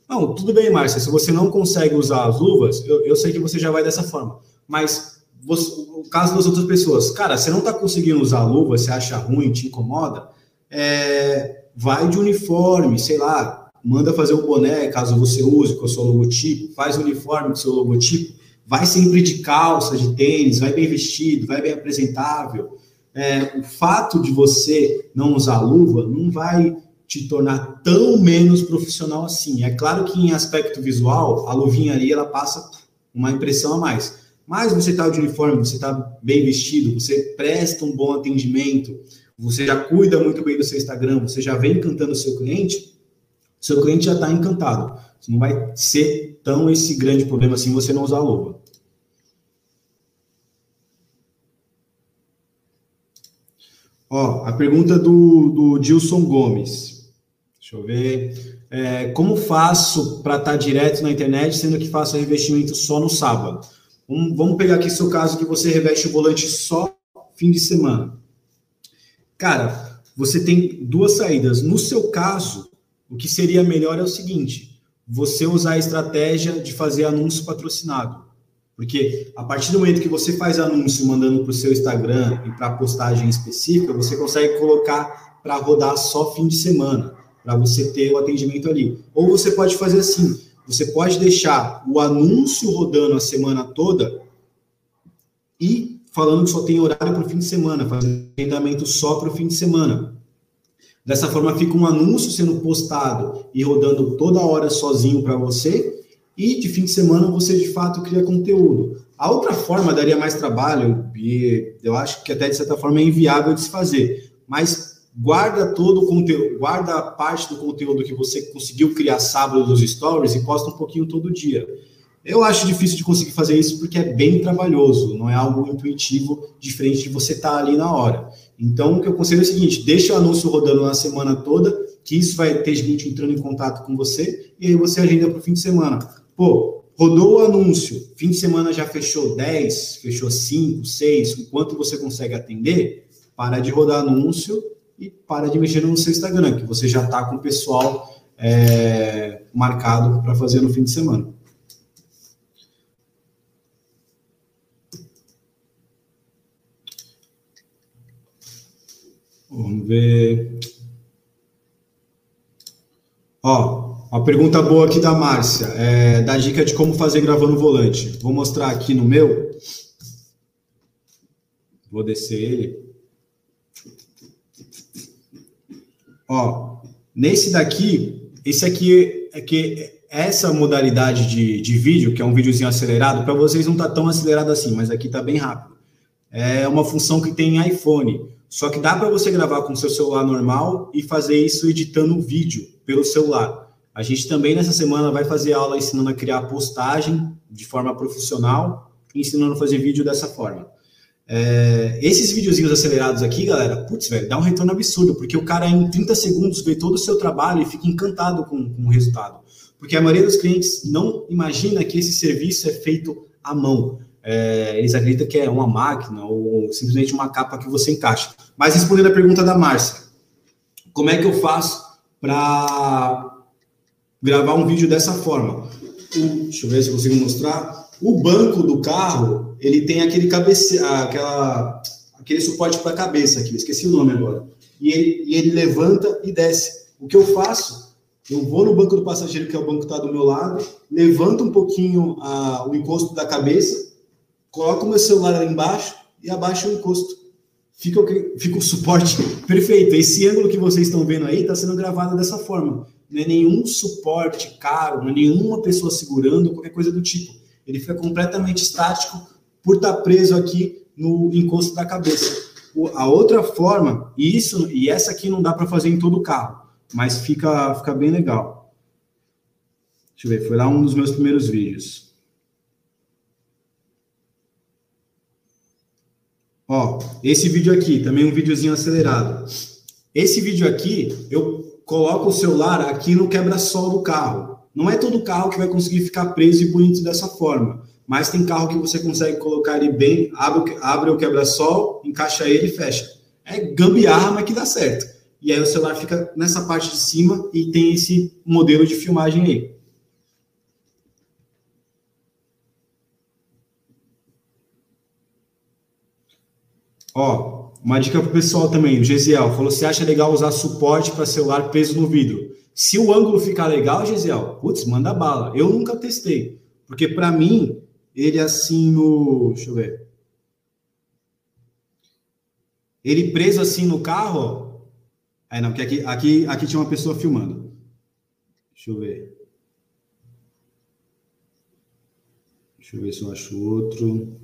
Não, tudo bem, Márcia. Se você não consegue usar as luvas, eu, eu sei que você já vai dessa forma. Mas você, o caso das outras pessoas, cara, você não está conseguindo usar a luva, você acha ruim, te incomoda, é, vai de uniforme, sei lá, manda fazer o um boné, caso você use com o seu logotipo, faz o uniforme com o seu logotipo, vai sempre de calça, de tênis, vai bem vestido, vai bem apresentável. É, o fato de você não usar luva não vai te tornar tão menos profissional assim. É claro que em aspecto visual, a luvinha ali ela passa uma impressão a mais. Mas você está de uniforme, você está bem vestido, você presta um bom atendimento, você já cuida muito bem do seu Instagram, você já vem encantando o seu cliente, seu cliente já está encantado. Não vai ser tão esse grande problema assim você não usar a luva. Ó, a pergunta do, do Dilson Gomes. Deixa eu ver. É, como faço para estar tá direto na internet, sendo que faço revestimento só no sábado? Um, vamos pegar aqui seu caso que você reveste o volante só fim de semana. Cara, você tem duas saídas. No seu caso, o que seria melhor é o seguinte: você usar a estratégia de fazer anúncio patrocinado. Porque a partir do momento que você faz anúncio mandando para o seu Instagram e para postagem específica, você consegue colocar para rodar só fim de semana, para você ter o atendimento ali. Ou você pode fazer assim: você pode deixar o anúncio rodando a semana toda e falando que só tem horário para o fim de semana, fazendo agendamento só para o fim de semana. Dessa forma, fica um anúncio sendo postado e rodando toda hora sozinho para você, e de fim de semana você de fato cria conteúdo. A outra forma daria mais trabalho, e eu acho que até de certa forma é inviável de se fazer, mas guarda todo o conteúdo, guarda parte do conteúdo que você conseguiu criar sábado dos stories e posta um pouquinho todo dia. Eu acho difícil de conseguir fazer isso porque é bem trabalhoso, não é algo intuitivo, diferente de você estar tá ali na hora. Então, o que eu conselho é o seguinte: deixa o anúncio rodando na semana toda, que isso vai ter gente entrando em contato com você, e aí você agenda para o fim de semana. Pô, rodou o anúncio, fim de semana já fechou 10, fechou 5, 6, o quanto você consegue atender, para de rodar anúncio e para de mexer no seu Instagram, que você já está com o pessoal é, marcado para fazer no fim de semana. Vamos ver. Ó, uma pergunta boa aqui da Márcia, é, da dica de como fazer gravando o volante. Vou mostrar aqui no meu. Vou descer ele. Ó, nesse daqui, esse aqui é que essa modalidade de, de vídeo, que é um videozinho acelerado, para vocês não tá tão acelerado assim, mas aqui tá bem rápido. É uma função que tem em iPhone. Só que dá para você gravar com seu celular normal e fazer isso editando um vídeo pelo celular. A gente também nessa semana vai fazer aula ensinando a criar postagem de forma profissional ensinando a fazer vídeo dessa forma. É, esses videozinhos acelerados aqui, galera, putz, velho, dá um retorno absurdo, porque o cara em 30 segundos vê todo o seu trabalho e fica encantado com, com o resultado. Porque a maioria dos clientes não imagina que esse serviço é feito à mão é, eles acreditam que é uma máquina ou simplesmente uma capa que você encaixa. Mas respondendo a pergunta da Márcia, como é que eu faço para gravar um vídeo dessa forma? O, deixa eu ver se eu consigo mostrar. O banco do carro, ele tem aquele cabece, aquela, aquele suporte para a cabeça aqui, esqueci o nome agora. E ele, e ele levanta e desce. O que eu faço? Eu vou no banco do passageiro, que é o banco que está do meu lado, levanto um pouquinho a, o encosto da cabeça coloco o meu celular ali embaixo e abaixo o encosto. Fica, fica o suporte perfeito. Esse ângulo que vocês estão vendo aí está sendo gravado dessa forma. Não é nenhum suporte caro, não é nenhuma pessoa segurando, qualquer coisa do tipo. Ele fica completamente estático por estar tá preso aqui no encosto da cabeça. A outra forma, e isso e essa aqui não dá para fazer em todo o carro, mas fica, fica bem legal. Deixa eu ver, foi lá um dos meus primeiros vídeos. Ó, esse vídeo aqui, também um videozinho acelerado. Esse vídeo aqui, eu coloco o celular aqui no quebra-sol do carro. Não é todo carro que vai conseguir ficar preso e bonito dessa forma, mas tem carro que você consegue colocar ele bem, abre, abre o quebra-sol, encaixa ele e fecha. É gambiarra, mas que dá certo. E aí o celular fica nessa parte de cima e tem esse modelo de filmagem aí. Ó, uma dica pro pessoal também, o Gesiel falou: você acha legal usar suporte para celular preso no vidro? Se o ângulo ficar legal, Gesiel, putz, manda bala. Eu nunca testei, porque para mim, ele assim no. Deixa eu ver. Ele preso assim no carro. É, não, porque aqui, aqui, aqui tinha uma pessoa filmando. Deixa eu ver. Deixa eu ver se eu acho outro.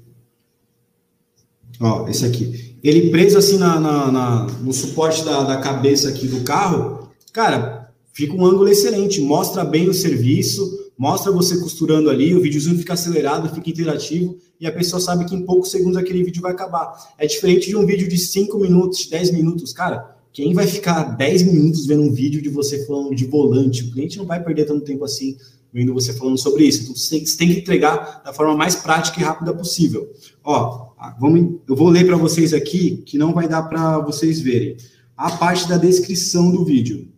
Ó, esse aqui. Ele preso assim na, na, na no suporte da, da cabeça aqui do carro, cara, fica um ângulo excelente, mostra bem o serviço, mostra você costurando ali, o videozinho fica acelerado, fica interativo, e a pessoa sabe que em poucos segundos aquele vídeo vai acabar. É diferente de um vídeo de 5 minutos, 10 minutos, cara. Quem vai ficar 10 minutos vendo um vídeo de você falando de volante? O cliente não vai perder tanto tempo assim vendo você falando sobre isso. Então, você tem, que entregar da forma mais prática e rápida possível. Ó, vamos, eu vou ler para vocês aqui, que não vai dar para vocês verem. A parte da descrição do vídeo.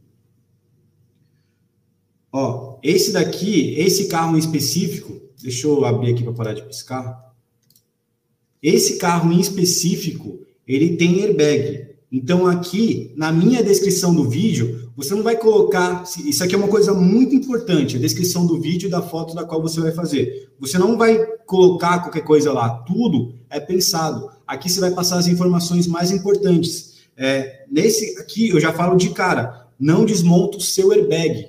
Ó, esse daqui, esse carro em específico, deixa eu abrir aqui para parar de piscar. Esse carro em específico, ele tem airbag. Então, aqui, na minha descrição do vídeo, você não vai colocar. Isso aqui é uma coisa muito importante, a descrição do vídeo e da foto da qual você vai fazer. Você não vai colocar qualquer coisa lá, tudo é pensado. Aqui você vai passar as informações mais importantes. É, nesse aqui, eu já falo de cara, não desmonta o seu airbag.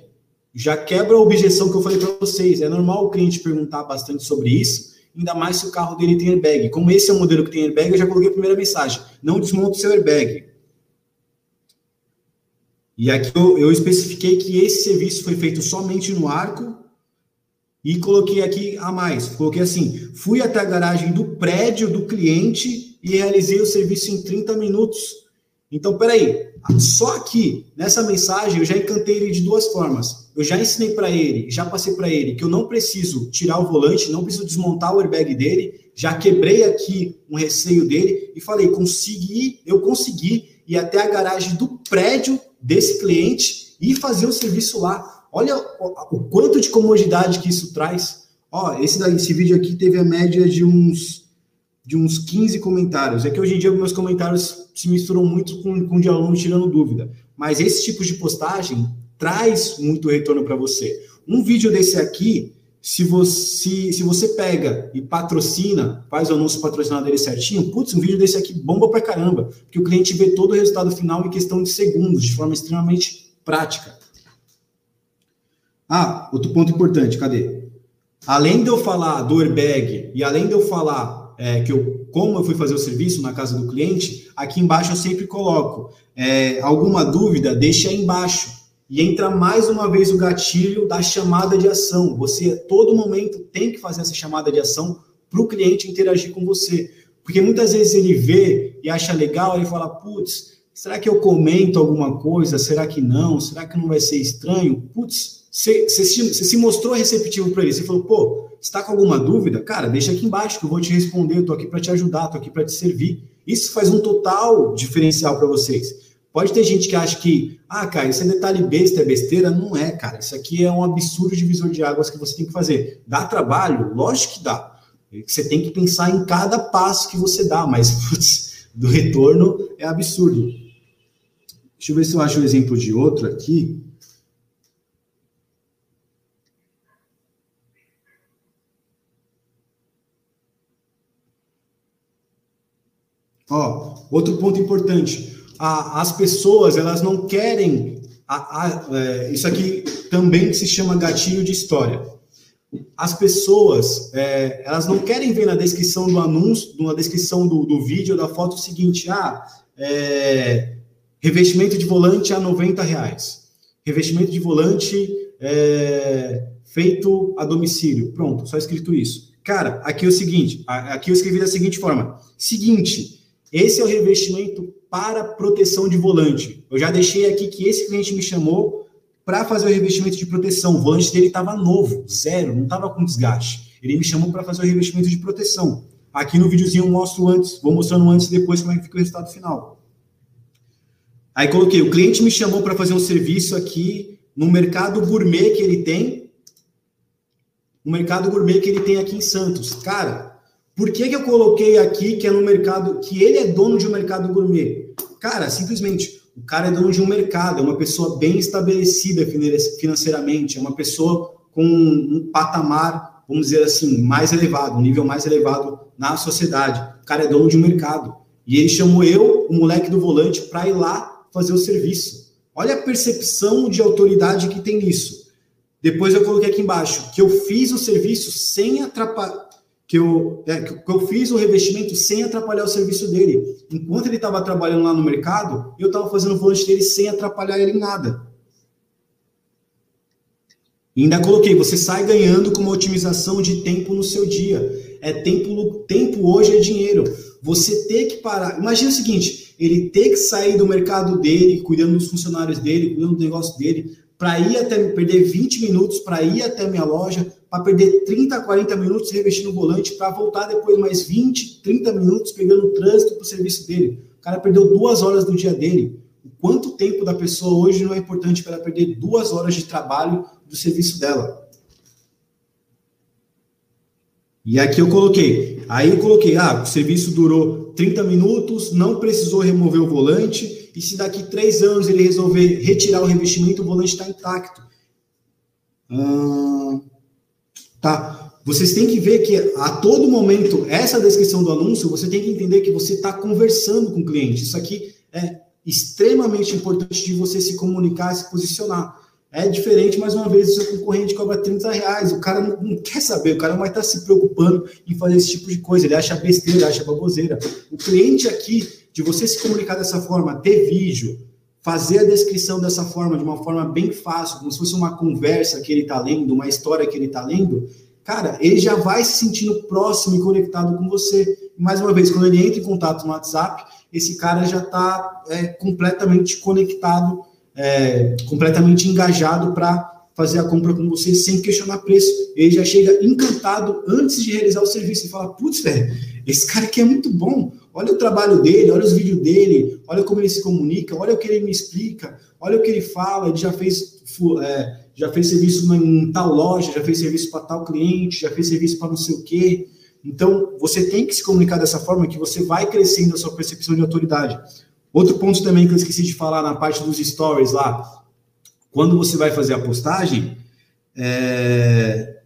Já quebra a objeção que eu falei para vocês. É normal o cliente perguntar bastante sobre isso, ainda mais se o carro dele tem airbag. Como esse é o modelo que tem airbag, eu já coloquei a primeira mensagem. Não desmonta o seu airbag. E aqui eu, eu especifiquei que esse serviço foi feito somente no arco e coloquei aqui a mais. Coloquei assim: fui até a garagem do prédio do cliente e realizei o serviço em 30 minutos. Então, peraí, só aqui, nessa mensagem, eu já encantei ele de duas formas. Eu já ensinei para ele, já passei para ele que eu não preciso tirar o volante, não preciso desmontar o airbag dele, já quebrei aqui um receio dele e falei, consegui, eu consegui ir até a garagem do prédio desse cliente e fazer o serviço lá. Olha o, quanto de comodidade que isso traz. Ó, esse, esse vídeo aqui teve a média de uns de uns 15 comentários. É que hoje em dia meus comentários se misturam muito com, com de aluno tirando dúvida. Mas esse tipo de postagem traz muito retorno para você. Um vídeo desse aqui, se você, se você pega e patrocina, faz o anúncio patrocinado dele certinho, putz, um vídeo desse aqui bomba pra caramba, porque o cliente vê todo o resultado final em questão de segundos, de forma extremamente prática. Ah, outro ponto importante, cadê? Além de eu falar do airbag e além de eu falar é, que eu, como eu fui fazer o serviço na casa do cliente, aqui embaixo eu sempre coloco é, alguma dúvida, deixa aí embaixo. E entra mais uma vez o gatilho da chamada de ação. Você, a todo momento, tem que fazer essa chamada de ação para o cliente interagir com você. Porque muitas vezes ele vê e acha legal, ele fala, putz, será que eu comento alguma coisa? Será que não? Será que não vai ser estranho? Putz, você, você, você se mostrou receptivo para ele. Você falou, pô, está com alguma dúvida? Cara, deixa aqui embaixo que eu vou te responder. Eu estou aqui para te ajudar, estou aqui para te servir. Isso faz um total diferencial para vocês. Pode ter gente que acha que, ah, cara, isso é detalhe besta, é besteira. Não é, cara. Isso aqui é um absurdo divisor de águas que você tem que fazer. Dá trabalho? Lógico que dá. Você tem que pensar em cada passo que você dá, mas putz, do retorno é absurdo. Deixa eu ver se eu acho um exemplo de outro aqui. Ó, outro ponto importante. A, as pessoas, elas não querem... A, a, é, isso aqui também se chama gatilho de história. As pessoas, é, elas não querem ver na descrição do anúncio, na descrição do, do vídeo da foto o seguinte, ah, é, revestimento de volante a 90 reais. Revestimento de volante é, feito a domicílio. Pronto, só escrito isso. Cara, aqui é o seguinte, aqui eu escrevi da seguinte forma. Seguinte, esse é o revestimento para proteção de volante. Eu já deixei aqui que esse cliente me chamou para fazer o revestimento de proteção. O volante dele estava novo, zero, não estava com desgaste. Ele me chamou para fazer o revestimento de proteção. Aqui no videozinho eu mostro antes, vou mostrando antes e depois como é que fica o resultado final. Aí coloquei, o cliente me chamou para fazer um serviço aqui no mercado gourmet que ele tem, no mercado gourmet que ele tem aqui em Santos. Cara, por que, que eu coloquei aqui que é no mercado, que ele é dono de um mercado gourmet? Cara, simplesmente, o cara é dono de um mercado, é uma pessoa bem estabelecida financeiramente, é uma pessoa com um patamar, vamos dizer assim, mais elevado, um nível mais elevado na sociedade. O cara é dono de um mercado. E ele chamou eu, o moleque do volante, para ir lá fazer o serviço. Olha a percepção de autoridade que tem nisso. Depois eu coloquei aqui embaixo que eu fiz o serviço sem atrapalhar que eu, é, que eu fiz o revestimento sem atrapalhar o serviço dele. Enquanto ele estava trabalhando lá no mercado, eu estava fazendo o volante dele sem atrapalhar ele em nada. E ainda coloquei, você sai ganhando com uma otimização de tempo no seu dia. É tempo, tempo hoje é dinheiro. Você ter que parar. Imagina o seguinte: ele ter que sair do mercado dele, cuidando dos funcionários dele, cuidando do negócio dele, para ir até perder 20 minutos para ir até minha loja, para perder 30, 40 minutos revestindo o volante, para voltar depois mais 20, 30 minutos pegando o trânsito para o serviço dele. O cara perdeu duas horas do dia dele. O quanto tempo da pessoa hoje não é importante para ela perder duas horas de trabalho do serviço dela? E aqui eu coloquei, aí eu coloquei, ah, o serviço durou 30 minutos, não precisou remover o volante, e se daqui três anos ele resolver retirar o revestimento, o volante está intacto. Hum, tá. Vocês têm que ver que a todo momento, essa descrição do anúncio, você tem que entender que você está conversando com o cliente. Isso aqui é extremamente importante de você se comunicar, se posicionar. É diferente, mais uma vez, o seu concorrente cobra 30 reais. O cara não, não quer saber, o cara não vai estar se preocupando em fazer esse tipo de coisa. Ele acha besteira, acha baboseira. O cliente aqui, de você se comunicar dessa forma, ter vídeo, fazer a descrição dessa forma, de uma forma bem fácil, como se fosse uma conversa que ele está lendo, uma história que ele está lendo, cara, ele já vai se sentindo próximo e conectado com você. Mais uma vez, quando ele entra em contato no WhatsApp, esse cara já está é, completamente conectado é, completamente engajado para fazer a compra com você sem questionar preço. Ele já chega encantado antes de realizar o serviço e fala: Putz, velho, esse cara aqui é muito bom. Olha o trabalho dele, olha os vídeos dele, olha como ele se comunica, olha o que ele me explica, olha o que ele fala. Ele já fez, é, já fez serviço em tal loja, já fez serviço para tal cliente, já fez serviço para não sei o quê. Então, você tem que se comunicar dessa forma que você vai crescendo a sua percepção de autoridade. Outro ponto também que eu esqueci de falar na parte dos stories lá. Quando você vai fazer a postagem, é...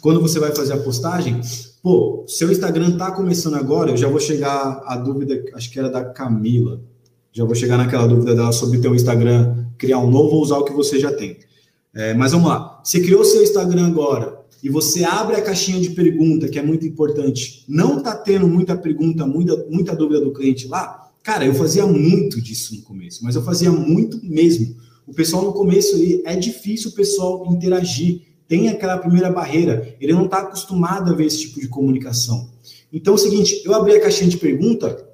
quando você vai fazer a postagem, pô, seu Instagram tá começando agora, eu já vou chegar a dúvida, acho que era da Camila. Já vou chegar naquela dúvida dela sobre teu Instagram, criar um novo ou usar o que você já tem. É, mas vamos lá. Você criou seu Instagram agora e você abre a caixinha de pergunta, que é muito importante. Não tá tendo muita pergunta, muita, muita dúvida do cliente lá? Cara, eu fazia muito disso no começo, mas eu fazia muito mesmo. O pessoal no começo é difícil o pessoal interagir, tem aquela primeira barreira, ele não está acostumado a ver esse tipo de comunicação. Então é o seguinte, eu abri a caixinha de pergunta,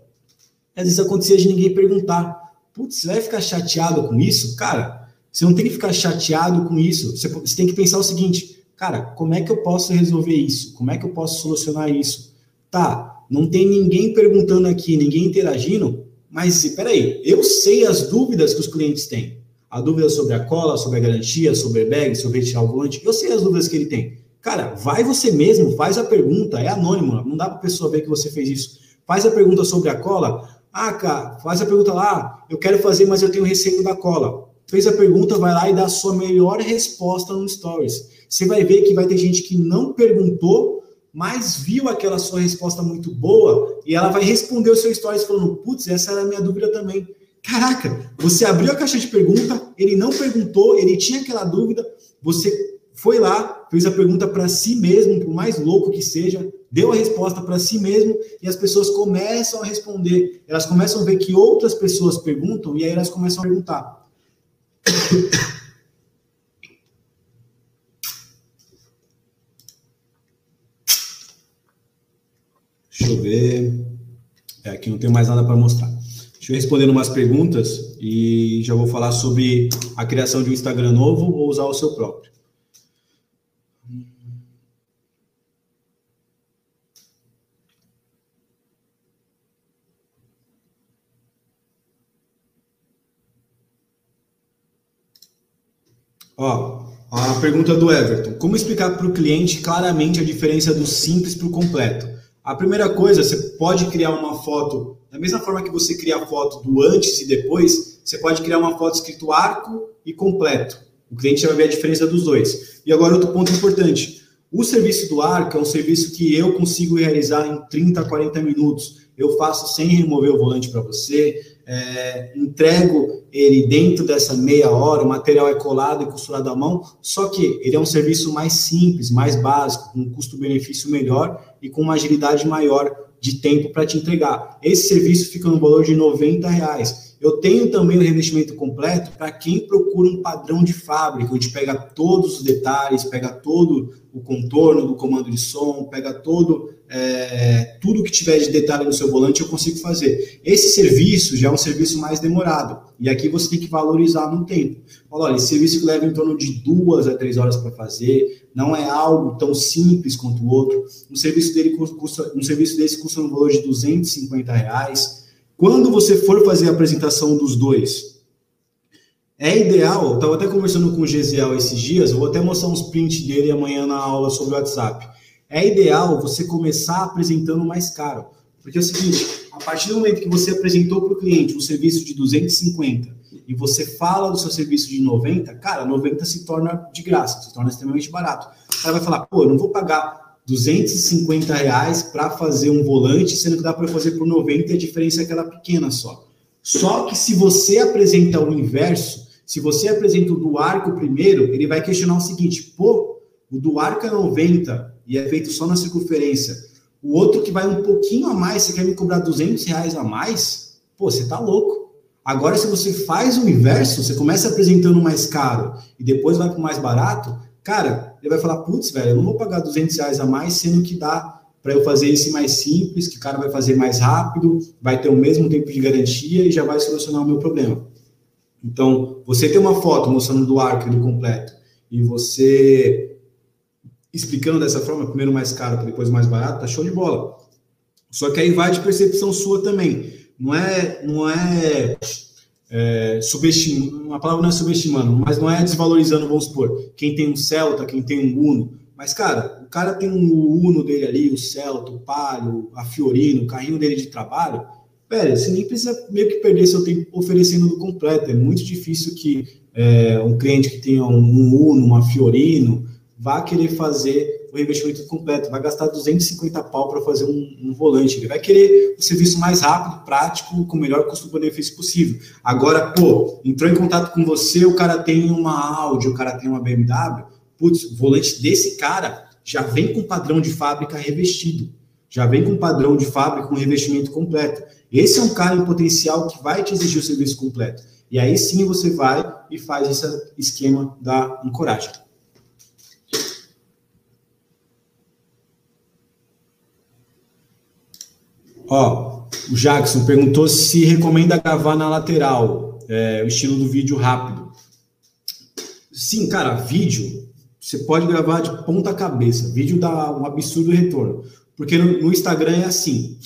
às vezes acontecia de ninguém perguntar. Putz, você vai ficar chateado com isso? Cara, você não tem que ficar chateado com isso. Você, você tem que pensar o seguinte, cara, como é que eu posso resolver isso? Como é que eu posso solucionar isso? Tá, não tem ninguém perguntando aqui, ninguém interagindo, mas peraí, eu sei as dúvidas que os clientes têm. A dúvida sobre a cola, sobre a garantia, sobre bag, sobre retirar o volante, eu sei as dúvidas que ele tem. Cara, vai você mesmo, faz a pergunta, é anônimo, não dá para a pessoa ver que você fez isso. Faz a pergunta sobre a cola. Ah, cara, faz a pergunta lá, eu quero fazer, mas eu tenho receio da cola. Fez a pergunta, vai lá e dá a sua melhor resposta no Stories. Você vai ver que vai ter gente que não perguntou, mas viu aquela sua resposta muito boa e ela vai responder o seu stories falando: putz, essa era a minha dúvida também. Caraca, você abriu a caixa de pergunta, ele não perguntou, ele tinha aquela dúvida, você foi lá, fez a pergunta para si mesmo, por mais louco que seja, deu a resposta para si mesmo e as pessoas começam a responder. Elas começam a ver que outras pessoas perguntam e aí elas começam a perguntar. Deixa eu ver. É, aqui não tenho mais nada para mostrar. Deixa eu responder umas perguntas e já vou falar sobre a criação de um Instagram novo ou usar o seu próprio. Ó, a pergunta do Everton. Como explicar para o cliente claramente a diferença do simples para o completo? A primeira coisa, você pode criar uma foto, da mesma forma que você cria a foto do antes e depois, você pode criar uma foto escrito arco e completo. O cliente vai ver a diferença dos dois. E agora outro ponto importante. O serviço do arco é um serviço que eu consigo realizar em 30, 40 minutos. Eu faço sem remover o volante para você, é, entrego ele dentro dessa meia hora, o material é colado e costurado à mão, só que ele é um serviço mais simples, mais básico, com um custo-benefício melhor e com uma agilidade maior de tempo para te entregar. Esse serviço fica no valor de 90 reais. Eu tenho também o revestimento completo para quem procura um padrão de fábrica, onde pega todos os detalhes, pega todo o contorno do comando de som, pega todo é, tudo que tiver de detalhe no seu volante, eu consigo fazer. Esse serviço já é um serviço mais demorado. E aqui você tem que valorizar no tempo. Fala, olha, esse serviço leva em torno de duas a três horas para fazer, não é algo tão simples quanto o outro. Um serviço, dele custa, um serviço desse custa no valor de 250 reais. Quando você for fazer a apresentação dos dois, é ideal, estava até conversando com o Gesiel esses dias, vou até mostrar uns prints dele amanhã na aula sobre o WhatsApp é ideal você começar apresentando mais caro. Porque é o seguinte, a partir do momento que você apresentou para o cliente um serviço de 250 e você fala do seu serviço de 90, cara, 90 se torna de graça, se torna extremamente barato. O cara vai falar, pô, eu não vou pagar 250 reais para fazer um volante, sendo que dá para fazer por 90 e a diferença é aquela pequena só. Só que se você apresenta o inverso, se você apresenta o do arco primeiro, ele vai questionar o seguinte, pô, o do arco é 90 e é feito só na circunferência. O outro que vai um pouquinho a mais, você quer me cobrar 200 reais a mais? Pô, você tá louco. Agora, se você faz o inverso, você começa apresentando mais caro e depois vai para mais barato, cara, ele vai falar, putz, velho, eu não vou pagar 200 reais a mais, sendo que dá para eu fazer esse mais simples, que o cara vai fazer mais rápido, vai ter o mesmo tempo de garantia e já vai solucionar o meu problema. Então, você ter uma foto mostrando do arco e do completo e você explicando dessa forma, primeiro mais caro, depois mais barato, tá show de bola. Só que aí vai de percepção sua também não é, não é, é subestimando, uma palavra não é subestimando, mas não é desvalorizando, vamos supor, quem tem um Celta, quem tem um Uno. Mas, cara, o cara tem um Uno dele ali, o Celta, o Palio, a Fiorino, o carrinho dele de trabalho, velho, você nem precisa meio que perder seu tempo oferecendo do completo. É muito difícil que é, um cliente que tenha um, Uno, uma Fiorino, vá querer fazer o investimento completo, vai gastar 250 pau para fazer um, um, volante. Ele vai querer o serviço mais rápido, prático, com o melhor custo-benefício possível. Agora, pô, entrou em contato com você, o cara tem uma Audi, o cara tem uma BMW, putz, o volante desse cara já vem com padrão de fábrica revestido, já vem com padrão de fábrica com revestimento completo. Esse é um cara em potencial que vai te exigir o serviço completo. E aí sim você vai e faz esse esquema da ancoragem. Ó, o Jackson perguntou se recomenda gravar na lateral, é, o estilo do vídeo rápido. Sim, cara, vídeo você pode gravar de ponta cabeça. Vídeo dá um absurdo retorno. Porque no, no Instagram é assim.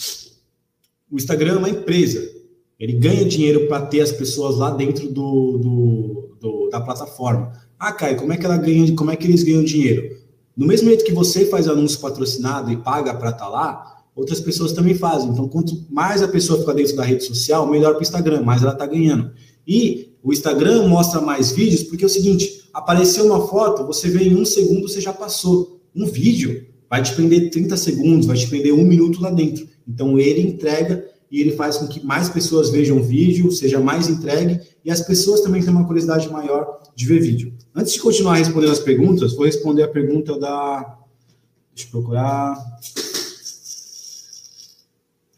O Instagram é uma empresa. Ele ganha dinheiro para ter as pessoas lá dentro do, do, do, da plataforma. Ah, Caio, como é que ela ganha? Como é que eles ganham dinheiro? No mesmo jeito que você faz anúncio patrocinado e paga para estar tá lá, outras pessoas também fazem. Então, quanto mais a pessoa fica dentro da rede social, melhor para o Instagram, mais ela está ganhando. E o Instagram mostra mais vídeos, porque é o seguinte: apareceu uma foto, você vê em um segundo, você já passou. Um vídeo vai te prender 30 segundos, vai te prender um minuto lá dentro. Então, ele entrega e ele faz com que mais pessoas vejam vídeo, seja mais entregue, e as pessoas também têm uma curiosidade maior de ver vídeo. Antes de continuar respondendo as perguntas, vou responder a pergunta da. Deixa eu procurar.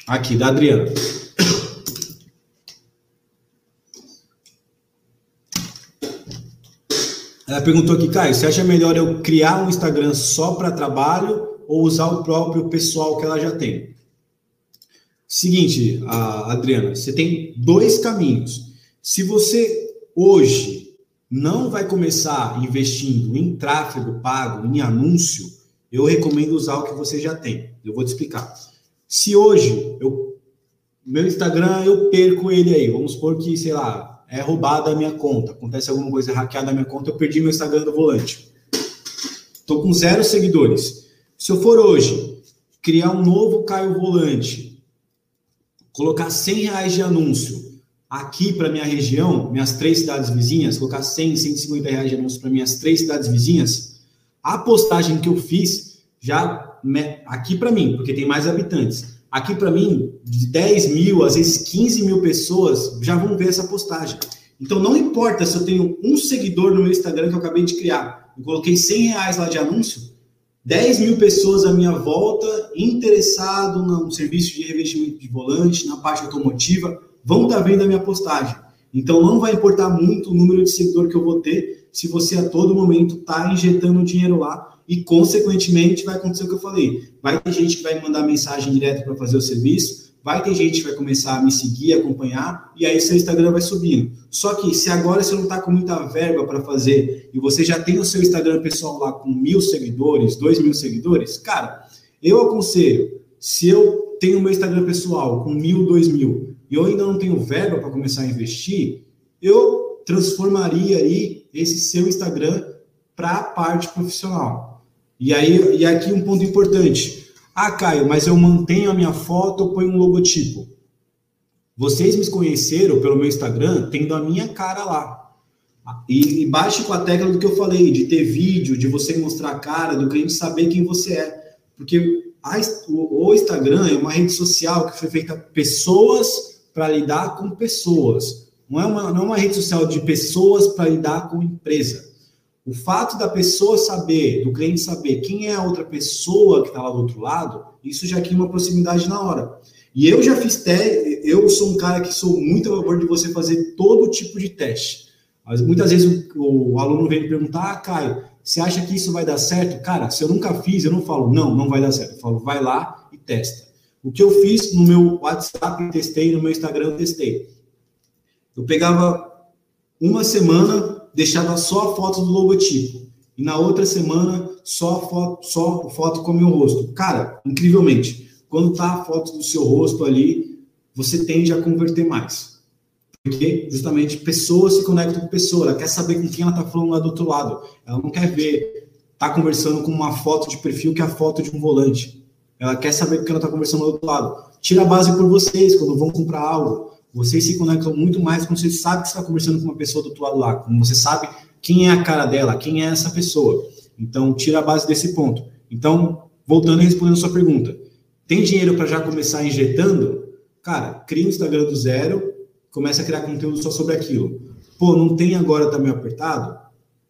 Aqui, da Adriana. Ela perguntou aqui, Caio, você acha melhor eu criar um Instagram só para trabalho ou usar o próprio pessoal que ela já tem? Seguinte, Adriana, você tem dois caminhos. Se você hoje não vai começar investindo em tráfego pago, em anúncio, eu recomendo usar o que você já tem. Eu vou te explicar. Se hoje eu meu Instagram eu perco ele aí, vamos supor que, sei lá, é roubada a minha conta, acontece alguma coisa hackeada na minha conta, eu perdi meu Instagram do volante. Tô com zero seguidores. Se eu for hoje criar um novo Caio Volante, colocar 100 reais de anúncio aqui para minha região, minhas três cidades vizinhas, colocar 100, 150 reais de anúncio para minhas três cidades vizinhas, a postagem que eu fiz já aqui para mim, porque tem mais habitantes. Aqui para mim, de 10 mil, às vezes 15 mil pessoas já vão ver essa postagem. Então não importa se eu tenho um seguidor no meu Instagram que eu acabei de criar, eu coloquei 100 reais lá de anúncio, 10 mil pessoas à minha volta interessado no serviço de revestimento de volante, na parte automotiva, vão estar tá vendo a minha postagem. Então não vai importar muito o número de seguidor que eu vou ter se você a todo momento está injetando dinheiro lá e, consequentemente, vai acontecer o que eu falei. Vai ter gente que vai mandar mensagem direta para fazer o serviço, vai ter gente que vai começar a me seguir, acompanhar, e aí seu Instagram vai subindo. Só que se agora você não está com muita verba para fazer e você já tem o seu Instagram pessoal lá com mil seguidores, dois mil seguidores, cara, eu aconselho, se eu tenho meu Instagram pessoal com mil, dois mil, e eu ainda não tenho verba para começar a investir, eu transformaria aí esse seu Instagram para a parte profissional. E aí, e aqui um ponto importante. Ah, Caio, mas eu mantenho a minha foto ou ponho um logotipo? Vocês me conheceram pelo meu Instagram tendo a minha cara lá. E, e baixe com a tecla do que eu falei, de ter vídeo, de você mostrar a cara, do cliente saber quem você é. Porque a, o, o Instagram é uma rede social que foi feita pessoas para lidar com pessoas. Não é, uma, não é uma rede social de pessoas para lidar com empresa. O fato da pessoa saber, do cliente saber quem é a outra pessoa que está lá do outro lado, isso já cria uma proximidade na hora. E eu já fiz teste, eu sou um cara que sou muito a favor de você fazer todo tipo de teste. Mas muitas vezes o, o aluno vem me perguntar, ah, Caio, você acha que isso vai dar certo? Cara, se eu nunca fiz, eu não falo, não, não vai dar certo. Eu falo, vai lá e testa. O que eu fiz no meu WhatsApp, testei, no meu Instagram, testei. Eu pegava uma semana, deixava só a foto do logotipo. E na outra semana, só foto, só foto com o meu rosto. Cara, incrivelmente, quando tá a foto do seu rosto ali, você tende a converter mais. Porque justamente pessoas se conectam com pessoa, ela quer saber com quem ela está falando lá do outro lado. Ela não quer ver, tá conversando com uma foto de perfil que é a foto de um volante. Ela quer saber com quem ela está conversando do outro lado. Tira a base por vocês quando vão comprar algo. Vocês se conectam muito mais quando você sabe que está conversando com uma pessoa do outro lado lá. Quando você sabe quem é a cara dela, quem é essa pessoa. Então, tira a base desse ponto. Então, voltando e respondendo a sua pergunta. Tem dinheiro para já começar injetando? Cara, cria um Instagram do zero, começa a criar conteúdo só sobre aquilo. Pô, não tem agora, tá meio apertado?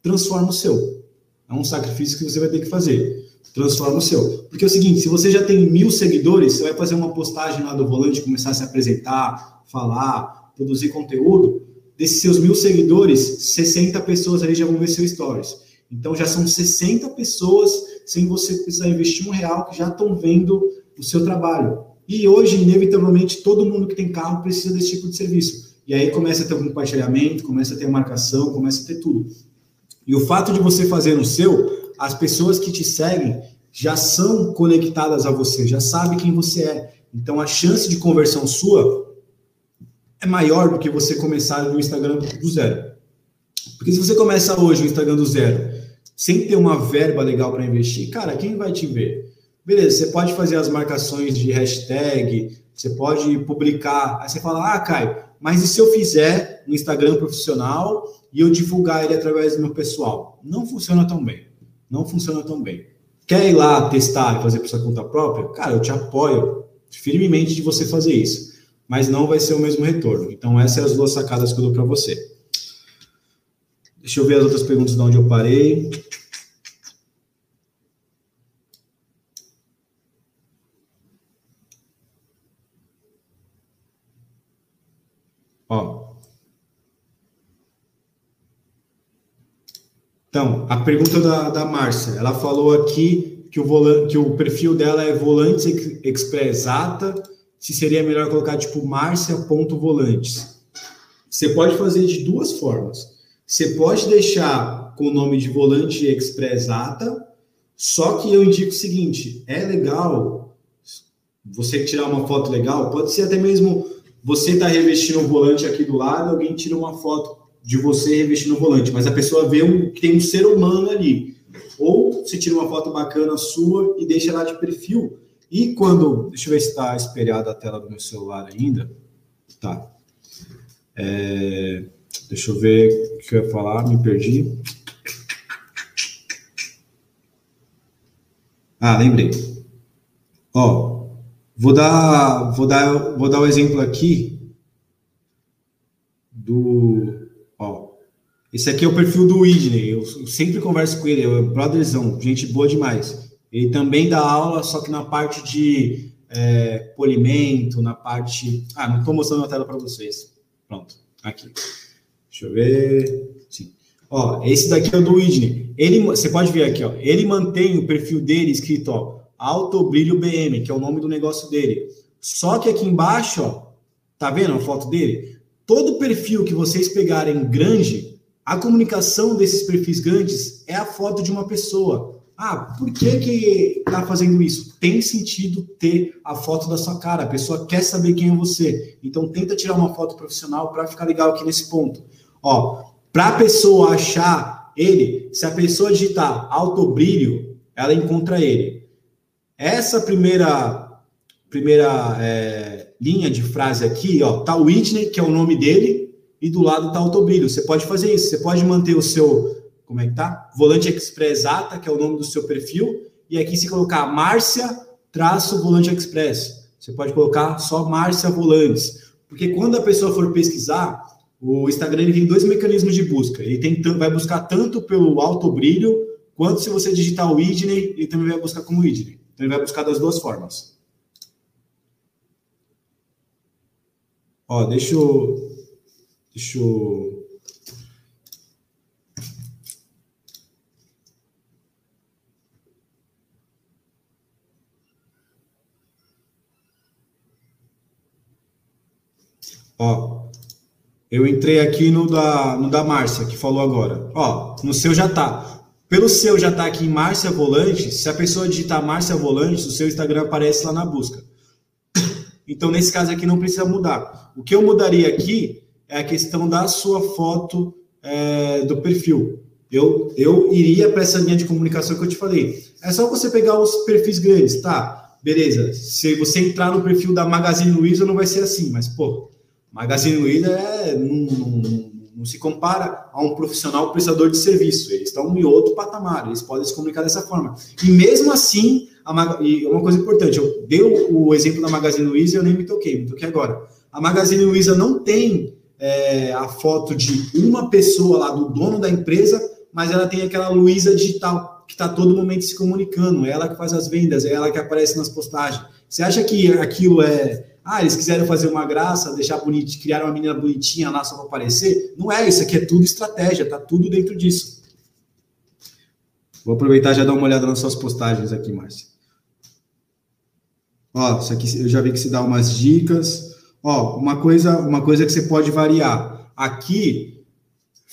Transforma o seu. É um sacrifício que você vai ter que fazer. Transforma o seu. Porque é o seguinte, se você já tem mil seguidores, você vai fazer uma postagem lá do volante, começar a se apresentar, falar, produzir conteúdo. Desses seus mil seguidores, 60 pessoas ali já vão ver seu stories. Então já são 60 pessoas sem você precisar investir um real que já estão vendo o seu trabalho. E hoje, inevitavelmente, todo mundo que tem carro precisa desse tipo de serviço. E aí começa a ter um compartilhamento, começa a ter marcação, começa a ter tudo. E o fato de você fazer no seu, as pessoas que te seguem já são conectadas a você, já sabem quem você é. Então a chance de conversão sua é maior do que você começar no Instagram do zero. Porque se você começa hoje o Instagram do zero, sem ter uma verba legal para investir, cara, quem vai te ver? Beleza, você pode fazer as marcações de hashtag, você pode publicar. Aí você fala, ah, Caio, mas e se eu fizer no Instagram profissional e eu divulgar ele através do meu pessoal? Não funciona tão bem. Não funciona tão bem. Quer ir lá testar e fazer por sua conta própria? Cara, eu te apoio firmemente de você fazer isso. Mas não vai ser o mesmo retorno. Então, essas são as duas sacadas que eu dou para você. Deixa eu ver as outras perguntas de onde eu parei. Ó. Então, a pergunta da, da Márcia, ela falou aqui que o, volante, que o perfil dela é volantes expressata, se seria melhor colocar tipo Márcia.volantes. Você pode fazer de duas formas. Você pode deixar com o nome de volante expressata, só que eu indico o seguinte: é legal você tirar uma foto legal, pode ser até mesmo você está revestindo o volante aqui do lado, alguém tira uma foto de você revestindo o volante, mas a pessoa vê um, que tem um ser humano ali. Ou você tira uma foto bacana sua e deixa lá de perfil. E quando. Deixa eu ver se está espelhada a tela do meu celular ainda. Tá. É, deixa eu ver o que eu ia falar, me perdi. Ah, lembrei. Ó, Vou dar, vou dar, vou dar o um exemplo aqui do, ó, esse aqui é o perfil do Whitney. Eu sempre converso com ele, é brotherzão, gente boa demais. Ele também dá aula, só que na parte de é, polimento, na parte. Ah, não estou mostrando a tela para vocês. Pronto, aqui. Deixa eu ver. Sim. Ó, esse daqui é o do Whitney. Ele, você pode ver aqui, ó. Ele mantém o perfil dele escrito, ó, Alto Brilho BM, que é o nome do negócio dele. Só que aqui embaixo, ó, tá vendo a foto dele? Todo perfil que vocês pegarem grande, a comunicação desses perfis grandes é a foto de uma pessoa. Ah, por que que tá fazendo isso? Tem sentido ter a foto da sua cara. A pessoa quer saber quem é você. Então tenta tirar uma foto profissional para ficar legal aqui nesse ponto. Ó, para a pessoa achar ele, se a pessoa digitar alto brilho, ela encontra ele. Essa primeira primeira é, linha de frase aqui, ó, tá Whitney, que é o nome dele, e do lado tá o Tobrilho. Você pode fazer isso, você pode manter o seu, como é que tá? Volante Express Ata, que é o nome do seu perfil, e aqui se colocar Márcia traço Volante Express. Você pode colocar só Márcia Volantes, porque quando a pessoa for pesquisar, o Instagram ele tem dois mecanismos de busca. Ele tem, vai buscar tanto pelo alto brilho, quanto se você digitar o Whitney, ele também vai buscar como Whitney. Então ele vai buscar das duas formas. Ó, deixa eu. Deixa eu. Ó, eu entrei aqui no da, no da Márcia, que falou agora. Ó, no seu já tá. Pelo seu já tá aqui em Márcia Volante, se a pessoa digitar Márcia Volante, o seu Instagram aparece lá na busca. Então, nesse caso aqui, não precisa mudar. O que eu mudaria aqui é a questão da sua foto é, do perfil. Eu, eu iria para essa linha de comunicação que eu te falei. É só você pegar os perfis grandes, tá? Beleza. Se você entrar no perfil da Magazine Luiza, não vai ser assim, mas, pô, Magazine Luiza é, não, não, não se compara a um profissional prestador de serviço. Eles estão em outro patamar, eles podem se comunicar dessa forma. E mesmo assim, a, e uma coisa importante, eu dei o, o exemplo da Magazine Luiza e eu nem me toquei, me toquei agora. A Magazine Luiza não tem é, a foto de uma pessoa lá, do dono da empresa, mas ela tem aquela Luiza digital, que está todo momento se comunicando, é ela que faz as vendas, é ela que aparece nas postagens. Você acha que aquilo é. Ah, eles quiseram fazer uma graça, deixar bonito, criar uma menina bonitinha lá só para aparecer? Não é, isso aqui é tudo estratégia, tá tudo dentro disso. Vou aproveitar e já dar uma olhada nas suas postagens aqui, Márcia. Ó, isso aqui eu já vi que se dá umas dicas. Ó, uma coisa, uma coisa que você pode variar. Aqui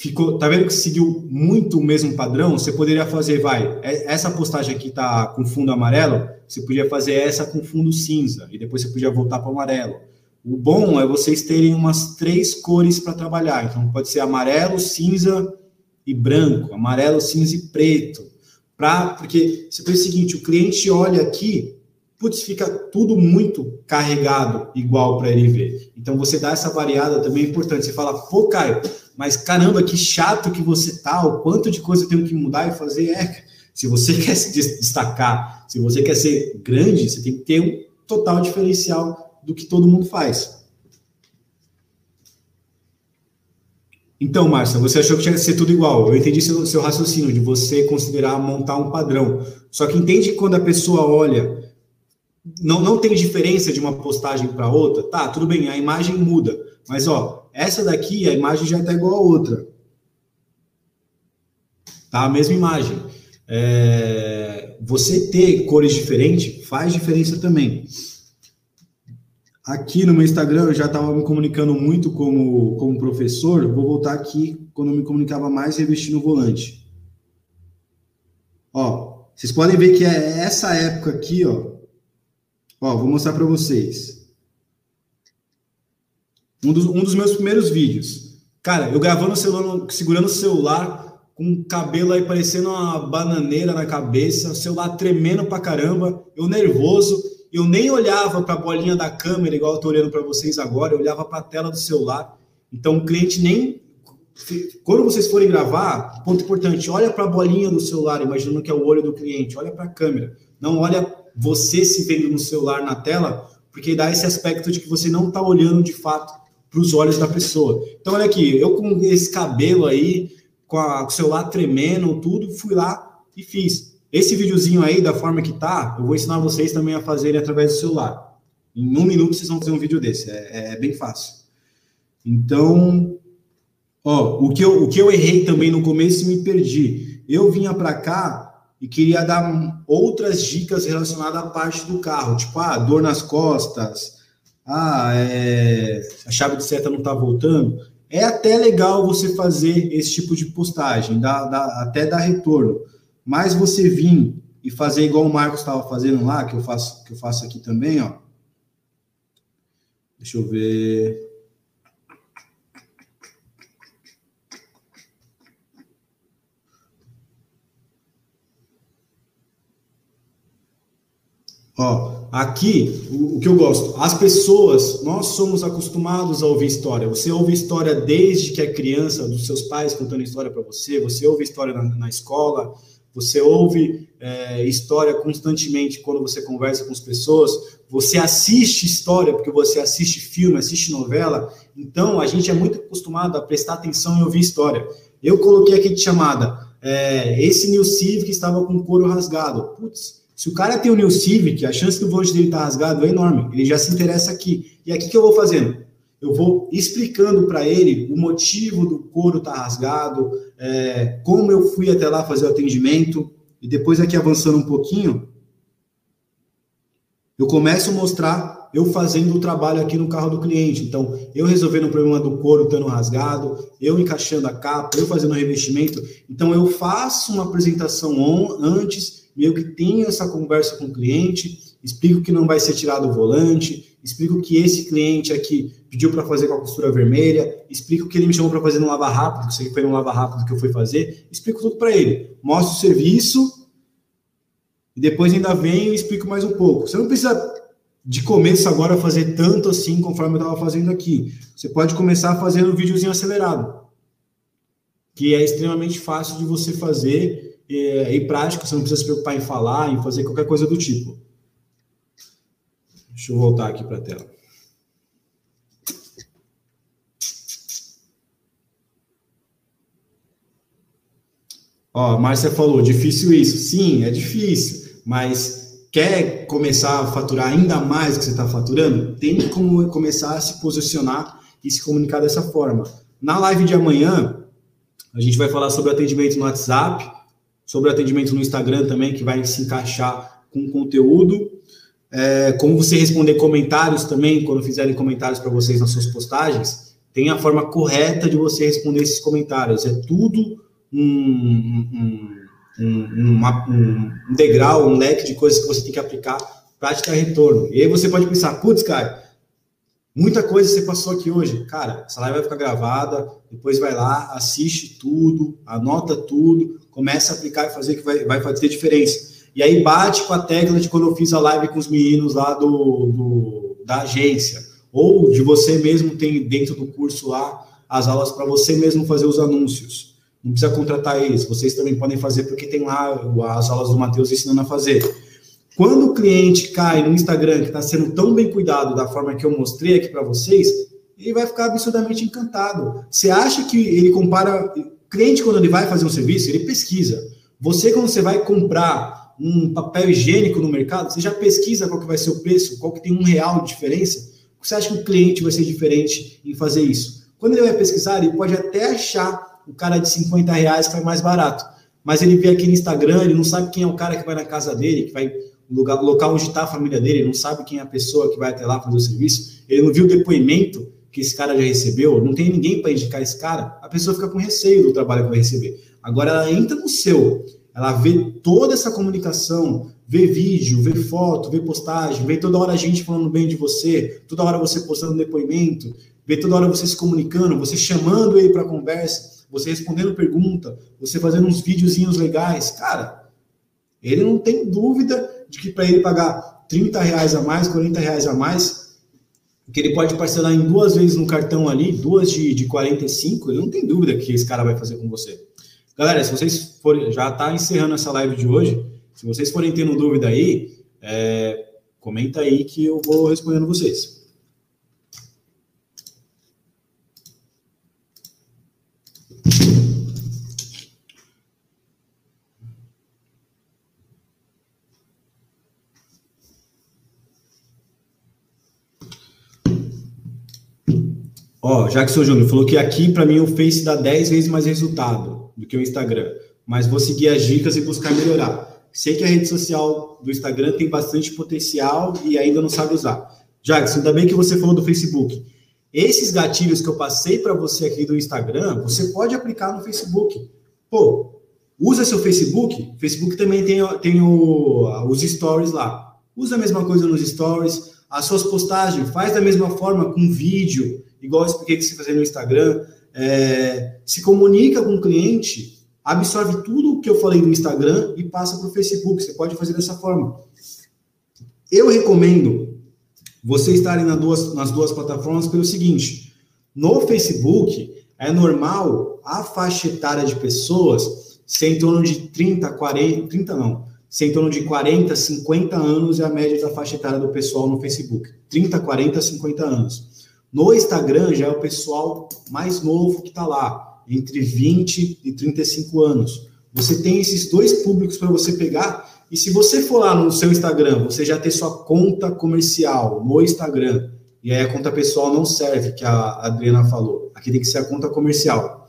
ficou, tá vendo que seguiu muito o mesmo padrão? Você poderia fazer, vai, é, essa postagem aqui tá com fundo amarelo, você podia fazer essa com fundo cinza e depois você podia voltar para amarelo. O bom é vocês terem umas três cores para trabalhar. Então pode ser amarelo, cinza e branco, amarelo, cinza e preto. Pra, porque você faz o seguinte, o cliente olha aqui, putz, fica tudo muito carregado igual para ele ver. Então você dá essa variada também é importante. Você fala, pô, Caio, mas caramba, que chato que você tá, o quanto de coisa eu tenho que mudar e fazer. É, se você quer se destacar, se você quer ser grande, você tem que ter um total diferencial do que todo mundo faz. Então, Márcia, você achou que tinha que ser tudo igual. Eu entendi seu, seu raciocínio de você considerar montar um padrão. Só que entende que quando a pessoa olha não, não tem diferença de uma postagem para outra, tá, tudo bem, a imagem muda, mas ó, essa daqui, a imagem já está igual a outra. Tá a mesma imagem. É, você ter cores diferentes faz diferença também. Aqui no meu Instagram eu já estava me comunicando muito como, como professor, vou voltar aqui quando eu me comunicava mais revestindo o volante. Ó, vocês podem ver que é essa época aqui, ó, Ó, vou mostrar para vocês. Um dos, um dos meus primeiros vídeos. Cara, eu gravando o celular, segurando o celular, com o cabelo aí parecendo uma bananeira na cabeça, o celular tremendo pra caramba, eu nervoso, eu nem olhava para a bolinha da câmera, igual eu tô olhando para vocês agora, eu olhava para a tela do celular. Então o cliente nem. Quando vocês forem gravar, ponto importante, olha para a bolinha do celular, imaginando que é o olho do cliente, olha para a câmera. Não olha você se vendo no celular na tela, porque dá esse aspecto de que você não está olhando de fato para os olhos da pessoa. Então, olha aqui, eu com esse cabelo aí, com, a, com o celular tremendo, tudo, fui lá e fiz. Esse videozinho aí, da forma que tá, eu vou ensinar vocês também a fazerem através do celular. Em um minuto vocês vão fazer um vídeo desse, é, é bem fácil. Então, ó, o que, eu, o que eu errei também no começo e me perdi. Eu vinha para cá e queria dar outras dicas relacionadas à parte do carro, tipo, ah, dor nas costas, ah, é, a chave de seta não está voltando. É até legal você fazer esse tipo de postagem, dá, dá, até dar retorno. Mas você vir e fazer igual o Marcos estava fazendo lá, que eu faço, que eu faço aqui também, ó. Deixa eu ver. Ó, aqui, o, o, que eu gosto, as pessoas, nós somos acostumados a ouvir história. Você ouve história desde que é criança, dos seus pais contando história para você, você ouve história na, na escola, você ouve é, história constantemente quando você conversa com as pessoas, você assiste história, porque você assiste filme, assiste novela, então a gente é muito acostumado a prestar atenção e ouvir história. Eu coloquei aqui de chamada, é, esse New Civic estava com couro rasgado. Putz, se o cara tem o New Civic, a chance do volante dele estar tá rasgado é enorme. Ele já se interessa aqui. E aqui que eu vou fazendo? Eu vou explicando para ele o motivo do couro estar tá rasgado, é, como eu fui até lá fazer o atendimento. E depois aqui avançando um pouquinho, eu começo a mostrar eu fazendo o trabalho aqui no carro do cliente. Então, eu resolvendo o problema do couro estando rasgado, eu encaixando a capa, eu fazendo o revestimento. Então, eu faço uma apresentação on, antes meio que tenho essa conversa com o cliente, explico que não vai ser tirado o volante, explico que esse cliente aqui pediu para fazer com a costura vermelha, explico que ele me chamou para fazer no lava rápido, que foi no lava rápido que eu fui fazer, explico tudo para ele, mostro o serviço e depois ainda venho e explico mais um pouco. Você não precisa de começo agora fazer tanto assim conforme eu estava fazendo aqui. Você pode começar fazendo um videozinho acelerado, que é extremamente fácil de você fazer é, e prático, você não precisa se preocupar em falar, em fazer qualquer coisa do tipo. Deixa eu voltar aqui para a tela. Ó, a Márcia falou, difícil isso. Sim, é difícil, mas quer começar a faturar ainda mais do que você está faturando? Tem como começar a se posicionar e se comunicar dessa forma. Na live de amanhã, a gente vai falar sobre atendimento no WhatsApp, sobre atendimento no Instagram também, que vai se encaixar com conteúdo. É, como você responder comentários também, quando fizerem comentários para vocês nas suas postagens, tem a forma correta de você responder esses comentários. É tudo um, um, um, um degrau, um leque de coisas que você tem que aplicar para te dar retorno. E aí você pode pensar, putz, cara, muita coisa você passou aqui hoje. Cara, essa live vai ficar gravada, depois vai lá, assiste tudo, anota tudo, começa a aplicar e fazer que vai, vai fazer diferença. E aí bate com a tecla de quando eu fiz a live com os meninos lá do, do da agência, ou de você mesmo tem dentro do curso lá as aulas para você mesmo fazer os anúncios. Não precisa contratar eles, vocês também podem fazer porque tem lá as aulas do Matheus ensinando a fazer. Quando o cliente cai no Instagram que está sendo tão bem cuidado da forma que eu mostrei aqui para vocês, ele vai ficar absurdamente encantado. Você acha que ele compara cliente, quando ele vai fazer um serviço, ele pesquisa. Você, quando você vai comprar um papel higiênico no mercado, você já pesquisa qual que vai ser o preço, qual que tem um real de diferença. Você acha que o cliente vai ser diferente em fazer isso? Quando ele vai pesquisar, ele pode até achar o cara de 50 reais que é mais barato. Mas ele vê aqui no Instagram, ele não sabe quem é o cara que vai na casa dele, que vai no lugar, local onde está a família dele, ele não sabe quem é a pessoa que vai até lá fazer o serviço, ele não viu o depoimento que esse cara já recebeu, não tem ninguém para indicar esse cara, a pessoa fica com receio do trabalho que vai receber. Agora ela entra no seu, ela vê toda essa comunicação, vê vídeo, vê foto, vê postagem, vê toda hora a gente falando bem de você, toda hora você postando depoimento, vê toda hora você se comunicando, você chamando ele para conversa, você respondendo pergunta, você fazendo uns videozinhos legais, cara, ele não tem dúvida de que para ele pagar 30 reais a mais, 40 reais a mais, que ele pode parcelar em duas vezes no cartão ali, duas de, de 45, ele não tem dúvida que esse cara vai fazer com você. Galera, se vocês forem, já está encerrando essa live de hoje, se vocês forem tendo dúvida aí, é, comenta aí que eu vou respondendo vocês. Ó, Jackson Júnior falou que aqui, para mim, o Face dá 10 vezes mais resultado do que o Instagram. Mas vou seguir as dicas e buscar melhorar. Sei que a rede social do Instagram tem bastante potencial e ainda não sabe usar. Jackson, ainda bem que você falou do Facebook. Esses gatilhos que eu passei para você aqui do Instagram, você pode aplicar no Facebook. Pô, usa seu Facebook. O Facebook também tem, tem o, os stories lá. Usa a mesma coisa nos stories. As suas postagens, faz da mesma forma com vídeo igual eu expliquei que você fazer no Instagram, é, se comunica com o cliente, absorve tudo o que eu falei no Instagram e passa para o Facebook. Você pode fazer dessa forma. Eu recomendo você estarem nas duas, nas duas plataformas pelo seguinte: no Facebook é normal a faixa etária de pessoas ser em torno de 30, 40, 30 não, ser em torno de 40, 50 anos é a média da faixa etária do pessoal no Facebook. 30, 40, 50 anos. No Instagram já é o pessoal mais novo que está lá, entre 20 e 35 anos. Você tem esses dois públicos para você pegar. E se você for lá no seu Instagram, você já ter sua conta comercial no Instagram, e aí a conta pessoal não serve, que a Adriana falou. Aqui tem que ser a conta comercial.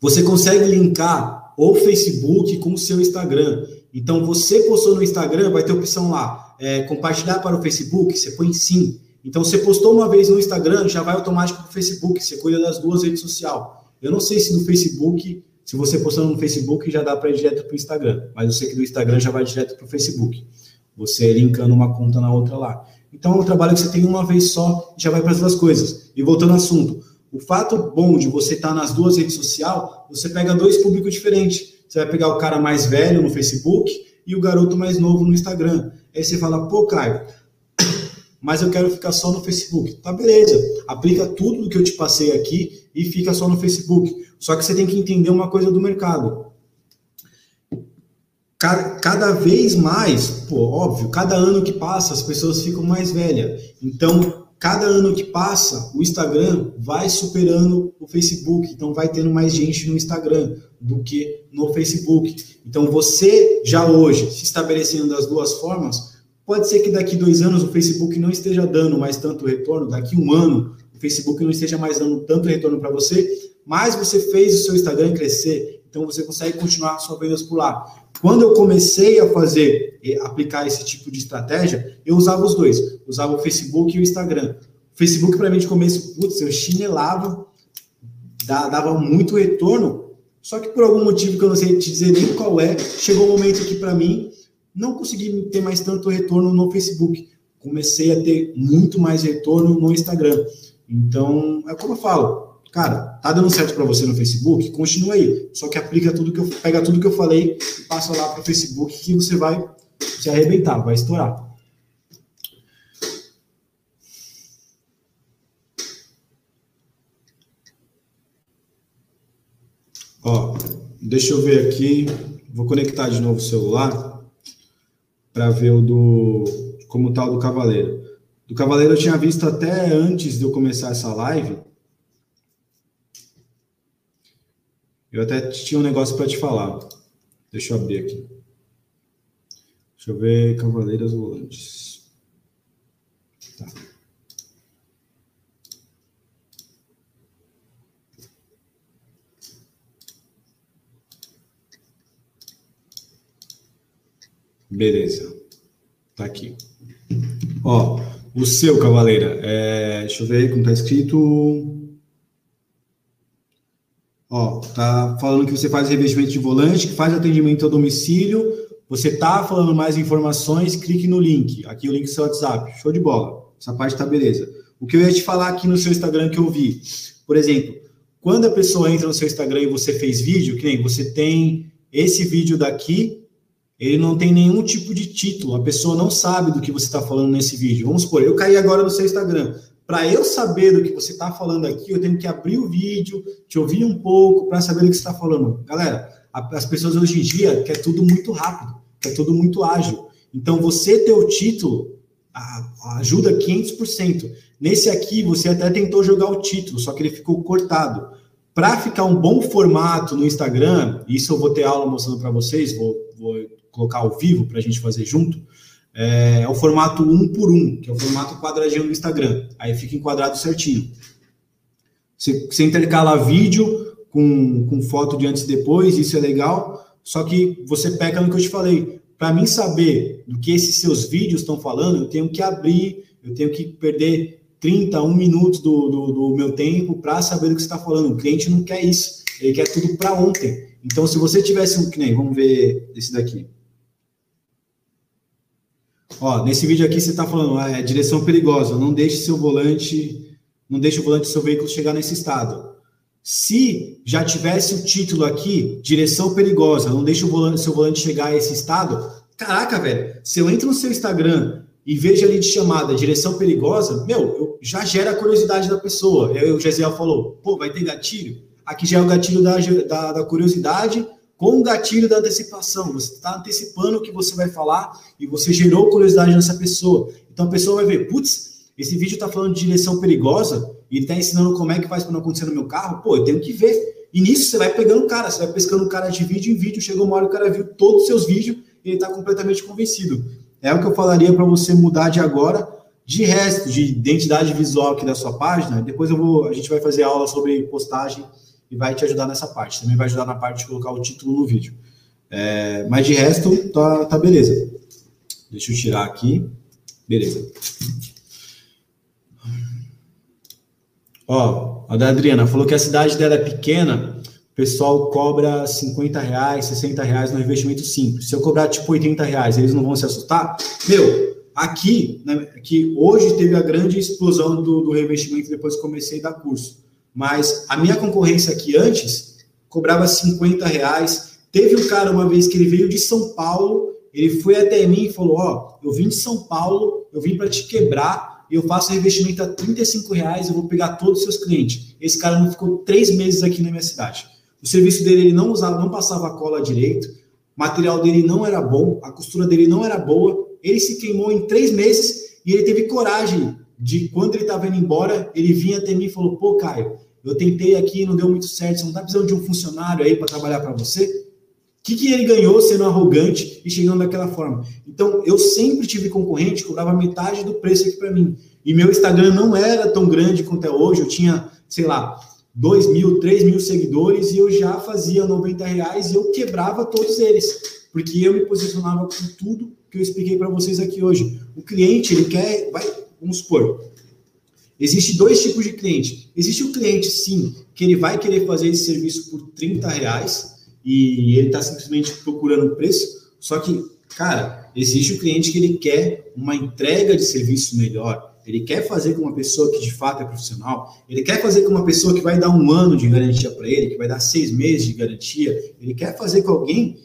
Você consegue linkar o Facebook com o seu Instagram. Então, você postou no Instagram, vai ter opção lá, é, compartilhar para o Facebook, você põe sim. Então, você postou uma vez no Instagram, já vai automático para o Facebook, você cuida das duas redes sociais. Eu não sei se no Facebook, se você postando no Facebook, já dá para ir direto para o Instagram, mas eu sei que do Instagram já vai direto para o Facebook. Você linkando uma conta na outra lá. Então, é um trabalho que você tem uma vez só, já vai para as duas coisas. E voltando ao assunto, o fato bom de você estar tá nas duas redes sociais, você pega dois públicos diferentes. Você vai pegar o cara mais velho no Facebook e o garoto mais novo no Instagram. Aí você fala, pô, Caio, mas eu quero ficar só no Facebook. Tá, beleza. Aplica tudo do que eu te passei aqui e fica só no Facebook. Só que você tem que entender uma coisa do mercado. Cada, cada vez mais, pô, óbvio, cada ano que passa as pessoas ficam mais velhas. Então, cada ano que passa, o Instagram vai superando o Facebook. Então, vai tendo mais gente no Instagram do que no Facebook. Então, você já hoje se estabelecendo das duas formas, Pode ser que daqui dois anos o Facebook não esteja dando mais tanto retorno, daqui um ano o Facebook não esteja mais dando tanto retorno para você, mas você fez o seu Instagram crescer, então você consegue continuar suas vendas por lá. Quando eu comecei a fazer, aplicar esse tipo de estratégia, eu usava os dois, usava o Facebook e o Instagram. O Facebook, para mim, de começo, putz, eu chinelava, dava muito retorno, só que por algum motivo que eu não sei te dizer nem qual é, chegou um momento que para mim não consegui ter mais tanto retorno no Facebook. Comecei a ter muito mais retorno no Instagram. Então, é como eu falo, cara, tá dando certo para você no Facebook? Continua aí. Só que aplica tudo que eu pega tudo que eu falei e passa lá para o Facebook que você vai se arrebentar, vai estourar. Ó, deixa eu ver aqui. Vou conectar de novo o celular para ver o do como tal do Cavaleiro. Do Cavaleiro eu tinha visto até antes de eu começar essa live. Eu até tinha um negócio para te falar. Deixa eu abrir aqui. Deixa eu ver Cavaleiras Volantes. Tá. Beleza. Tá aqui. Ó, o seu, Cavaleira, é, deixa eu ver como tá escrito. Ó, tá falando que você faz revestimento de volante, que faz atendimento a domicílio. Você tá falando mais informações, clique no link. Aqui o link do seu WhatsApp. Show de bola. Essa parte tá beleza. O que eu ia te falar aqui no seu Instagram que eu vi, por exemplo, quando a pessoa entra no seu Instagram e você fez vídeo, que nem você tem esse vídeo daqui, ele não tem nenhum tipo de título, a pessoa não sabe do que você está falando nesse vídeo. Vamos supor, eu caí agora no seu Instagram. Para eu saber do que você está falando aqui, eu tenho que abrir o vídeo, te ouvir um pouco para saber do que você está falando. Galera, as pessoas hoje em dia quer tudo muito rápido, quer tudo muito ágil. Então, você ter o título ajuda 500%. Nesse aqui, você até tentou jogar o título, só que ele ficou cortado. Para ficar um bom formato no Instagram, isso eu vou ter aula mostrando para vocês, vou, vou colocar ao vivo para a gente fazer junto, é, é, o formato um por um, que é o formato quadradinho do Instagram. Aí fica enquadrado certinho. Você, você intercala vídeo com, com foto de antes e depois, isso é legal, só que você peca no que eu te falei. Para mim saber do que esses seus vídeos estão falando, eu tenho que abrir, eu tenho que perder 30, 1 minutos do, do, do meu tempo para saber do que você está falando. O cliente não quer isso, ele quer tudo para ontem. Então, se você tivesse um, que nem, vamos ver esse daqui. Ó, nesse vídeo aqui você está falando, ah, é direção perigosa, não deixe seu volante, não deixe o volante do seu veículo chegar nesse estado. Se já tivesse o título aqui, direção perigosa, não deixe o volante, seu volante chegar a esse estado, Caraca, velho, se eu entro no seu Instagram e vejo ali de chamada direção perigosa, meu, já gera a curiosidade da pessoa. Eu, o Gesiel falou, pô, vai ter gatilho? Aqui já é o gatilho da, da, da curiosidade com o gatilho da antecipação. Você está antecipando o que você vai falar e você gerou curiosidade nessa pessoa. Então a pessoa vai ver, putz, esse vídeo está falando de direção perigosa e está ensinando como é que faz para não acontecer no meu carro. Pô, eu tenho que ver. E nisso você vai pegando o cara, você vai pescando o cara de vídeo em vídeo. Chegou uma hora o cara viu todos os seus vídeos e ele está completamente convencido. É o que eu falaria para você mudar de agora. De resto, de identidade visual aqui da sua página, depois eu vou, a gente vai fazer aula sobre postagem e vai te ajudar nessa parte. Também vai ajudar na parte de colocar o título no vídeo. É, mas de resto, tá, tá beleza. Deixa eu tirar aqui. Beleza. Ó, a da Adriana falou que a cidade dela é pequena, o pessoal cobra 50 reais, 60 reais no investimento simples. Se eu cobrar tipo 80 reais, eles não vão se assustar? Meu, aqui, né, que hoje teve a grande explosão do, do reinvestimento depois que comecei a dar curso. Mas a minha concorrência aqui antes cobrava 50 reais. Teve um cara uma vez que ele veio de São Paulo, ele foi até mim e falou: Ó, eu vim de São Paulo, eu vim para te quebrar, eu faço investimento a 35 reais, eu vou pegar todos os seus clientes. Esse cara não ficou três meses aqui na minha cidade. O serviço dele ele não usava, não passava cola direito, o material dele não era bom, a costura dele não era boa. Ele se queimou em três meses e ele teve coragem de quando ele estava indo embora, ele vinha até mim e falou: pô, Caio, eu tentei aqui, não deu muito certo, você não está precisando de um funcionário aí para trabalhar para você? O que, que ele ganhou sendo arrogante e chegando daquela forma? Então, eu sempre tive concorrente que cobrava metade do preço aqui para mim. E meu Instagram não era tão grande quanto é hoje, eu tinha, sei lá, 2 mil, 3 mil seguidores e eu já fazia 90 reais e eu quebrava todos eles, porque eu me posicionava com tudo que eu expliquei para vocês aqui hoje. O cliente, ele quer, vai, vamos supor, existe dois tipos de cliente. Existe o cliente, sim, que ele vai querer fazer esse serviço por 30 reais e ele está simplesmente procurando preço, só que, cara, existe o cliente que ele quer uma entrega de serviço melhor, ele quer fazer com uma pessoa que de fato é profissional, ele quer fazer com uma pessoa que vai dar um ano de garantia para ele, que vai dar seis meses de garantia, ele quer fazer com alguém.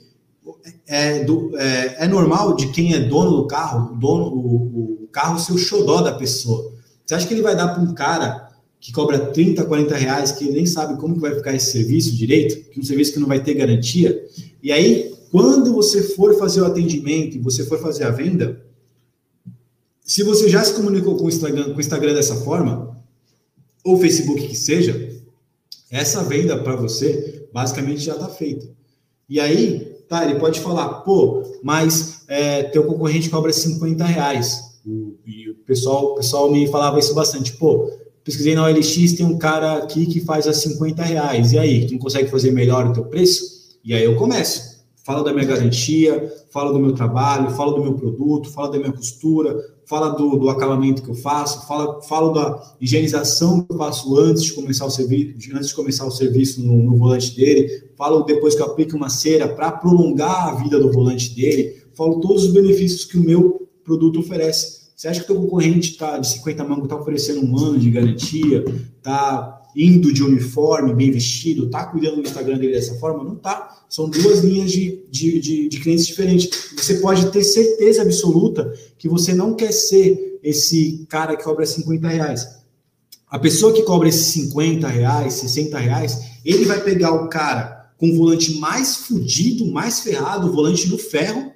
É, do, é, é normal de quem é dono do carro, o, dono, o, o carro ser o xodó da pessoa. Você acha que ele vai dar para um cara que cobra 30, 40 reais, que nem sabe como que vai ficar esse serviço direito, que é um serviço que não vai ter garantia? E aí, quando você for fazer o atendimento e você for fazer a venda, se você já se comunicou com o Instagram, com o Instagram dessa forma, ou Facebook que seja, essa venda para você basicamente já está feita. E aí, tá, ele pode falar, pô, mas é, teu concorrente cobra 50 reais. E o pessoal, o pessoal me falava isso bastante, pô, pesquisei na OLX, tem um cara aqui que faz a 50 reais. E aí, tu não consegue fazer melhor o teu preço? E aí eu começo. Falo da minha garantia, falo do meu trabalho, falo do meu produto, falo da minha costura, fala do, do acabamento que eu faço, fala, falo da higienização que eu faço antes de começar o serviço, antes de começar o serviço no, no volante dele, falo depois que eu aplico uma cera para prolongar a vida do volante dele, falo todos os benefícios que o meu produto oferece. Você acha que o concorrente tá, de 50 mangos está oferecendo um ano de garantia, está indo de uniforme, bem vestido, tá cuidando do Instagram dele dessa forma? Não tá. São duas linhas de, de, de, de, clientes diferentes. Você pode ter certeza absoluta que você não quer ser esse cara que cobra 50 reais. A pessoa que cobra esses 50 reais, 60 reais, ele vai pegar o cara com o volante mais fudido, mais ferrado, o volante no ferro,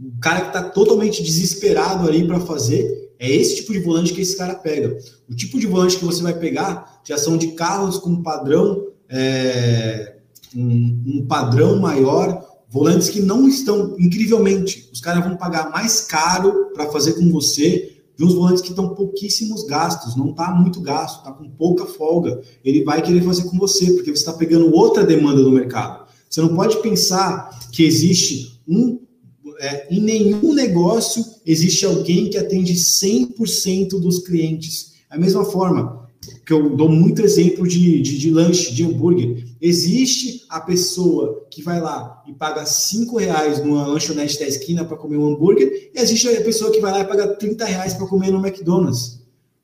o cara que está totalmente desesperado ali para fazer, é esse tipo de volante que esse cara pega. O tipo de volante que você vai pegar já são de carros com padrão, é, um, um padrão maior, volantes que não estão, incrivelmente, os caras vão pagar mais caro para fazer com você de uns volantes que estão pouquíssimos gastos, não está muito gasto, está com pouca folga. Ele vai querer fazer com você, porque você está pegando outra demanda do mercado. Você não pode pensar que existe um é, em nenhum negócio existe alguém que atende 100% dos clientes. A mesma forma que eu dou muito exemplo de, de, de, lanche, de hambúrguer. Existe a pessoa que vai lá e paga 5 reais numa lanchonete da esquina para comer um hambúrguer, e existe a pessoa que vai lá e paga 30 reais para comer no McDonald's.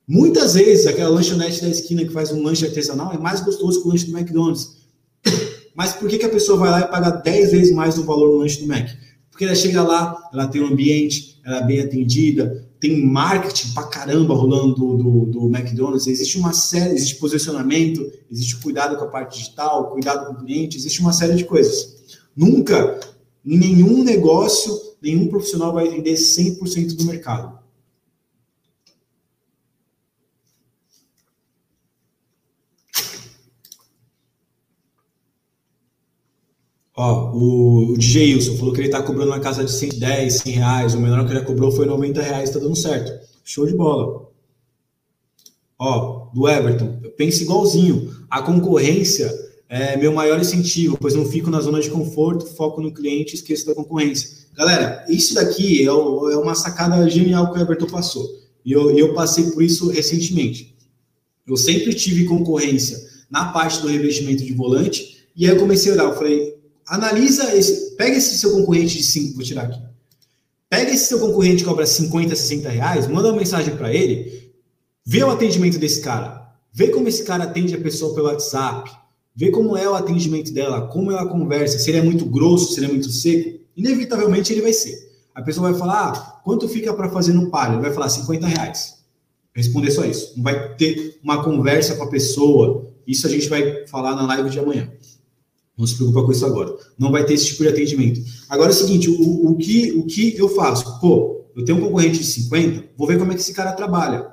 Muitas vezes, aquela lanchonete da esquina que faz um lanche artesanal é mais gostoso que o lanche do McDonald's. Mas por que, que a pessoa vai lá e paga 10 vezes mais o valor no lanche do Mac? Porque ela chega lá, ela tem um ambiente, ela é bem atendida, tem marketing pra caramba rolando do, do, do, McDonald's, existe uma série, existe posicionamento, existe cuidado com a parte digital, cuidado com o cliente, existe uma série de coisas. Nunca, nenhum negócio, nenhum profissional vai vender 100% do mercado. Ó, o, o DJ Wilson falou que ele tá cobrando na casa de 110, 100 reais. O menor que ele cobrou foi 90 reais, tá dando certo. Show de bola. Ó, do Everton, eu penso igualzinho. A concorrência é meu maior incentivo, pois não fico na zona de conforto, foco no cliente esqueço da concorrência. Galera, isso daqui é, é uma sacada genial que o Everton passou. E eu, eu passei por isso recentemente. Eu sempre tive concorrência na parte do revestimento de volante, e aí eu comecei a olhar, eu falei, analisa esse, pega esse seu concorrente de 5, vou tirar aqui. Pega esse seu concorrente que cobra 50, 60 reais, manda uma mensagem para ele, vê o atendimento desse cara, vê como esse cara atende a pessoa pelo WhatsApp, vê como é o atendimento dela, como ela conversa, se ele é muito grosso, se ele é muito seco, inevitavelmente ele vai ser. A pessoa vai falar, ah, quanto fica para fazer no palio? Ele vai falar 50 reais. Responder só isso. Não vai ter uma conversa com a pessoa. Isso a gente vai falar na live de amanhã. Não se preocupa com isso agora. Não vai ter esse tipo de atendimento. Agora é o seguinte, o, o, que, o que eu faço? Pô, eu tenho um concorrente de 50, vou ver como é que esse cara trabalha.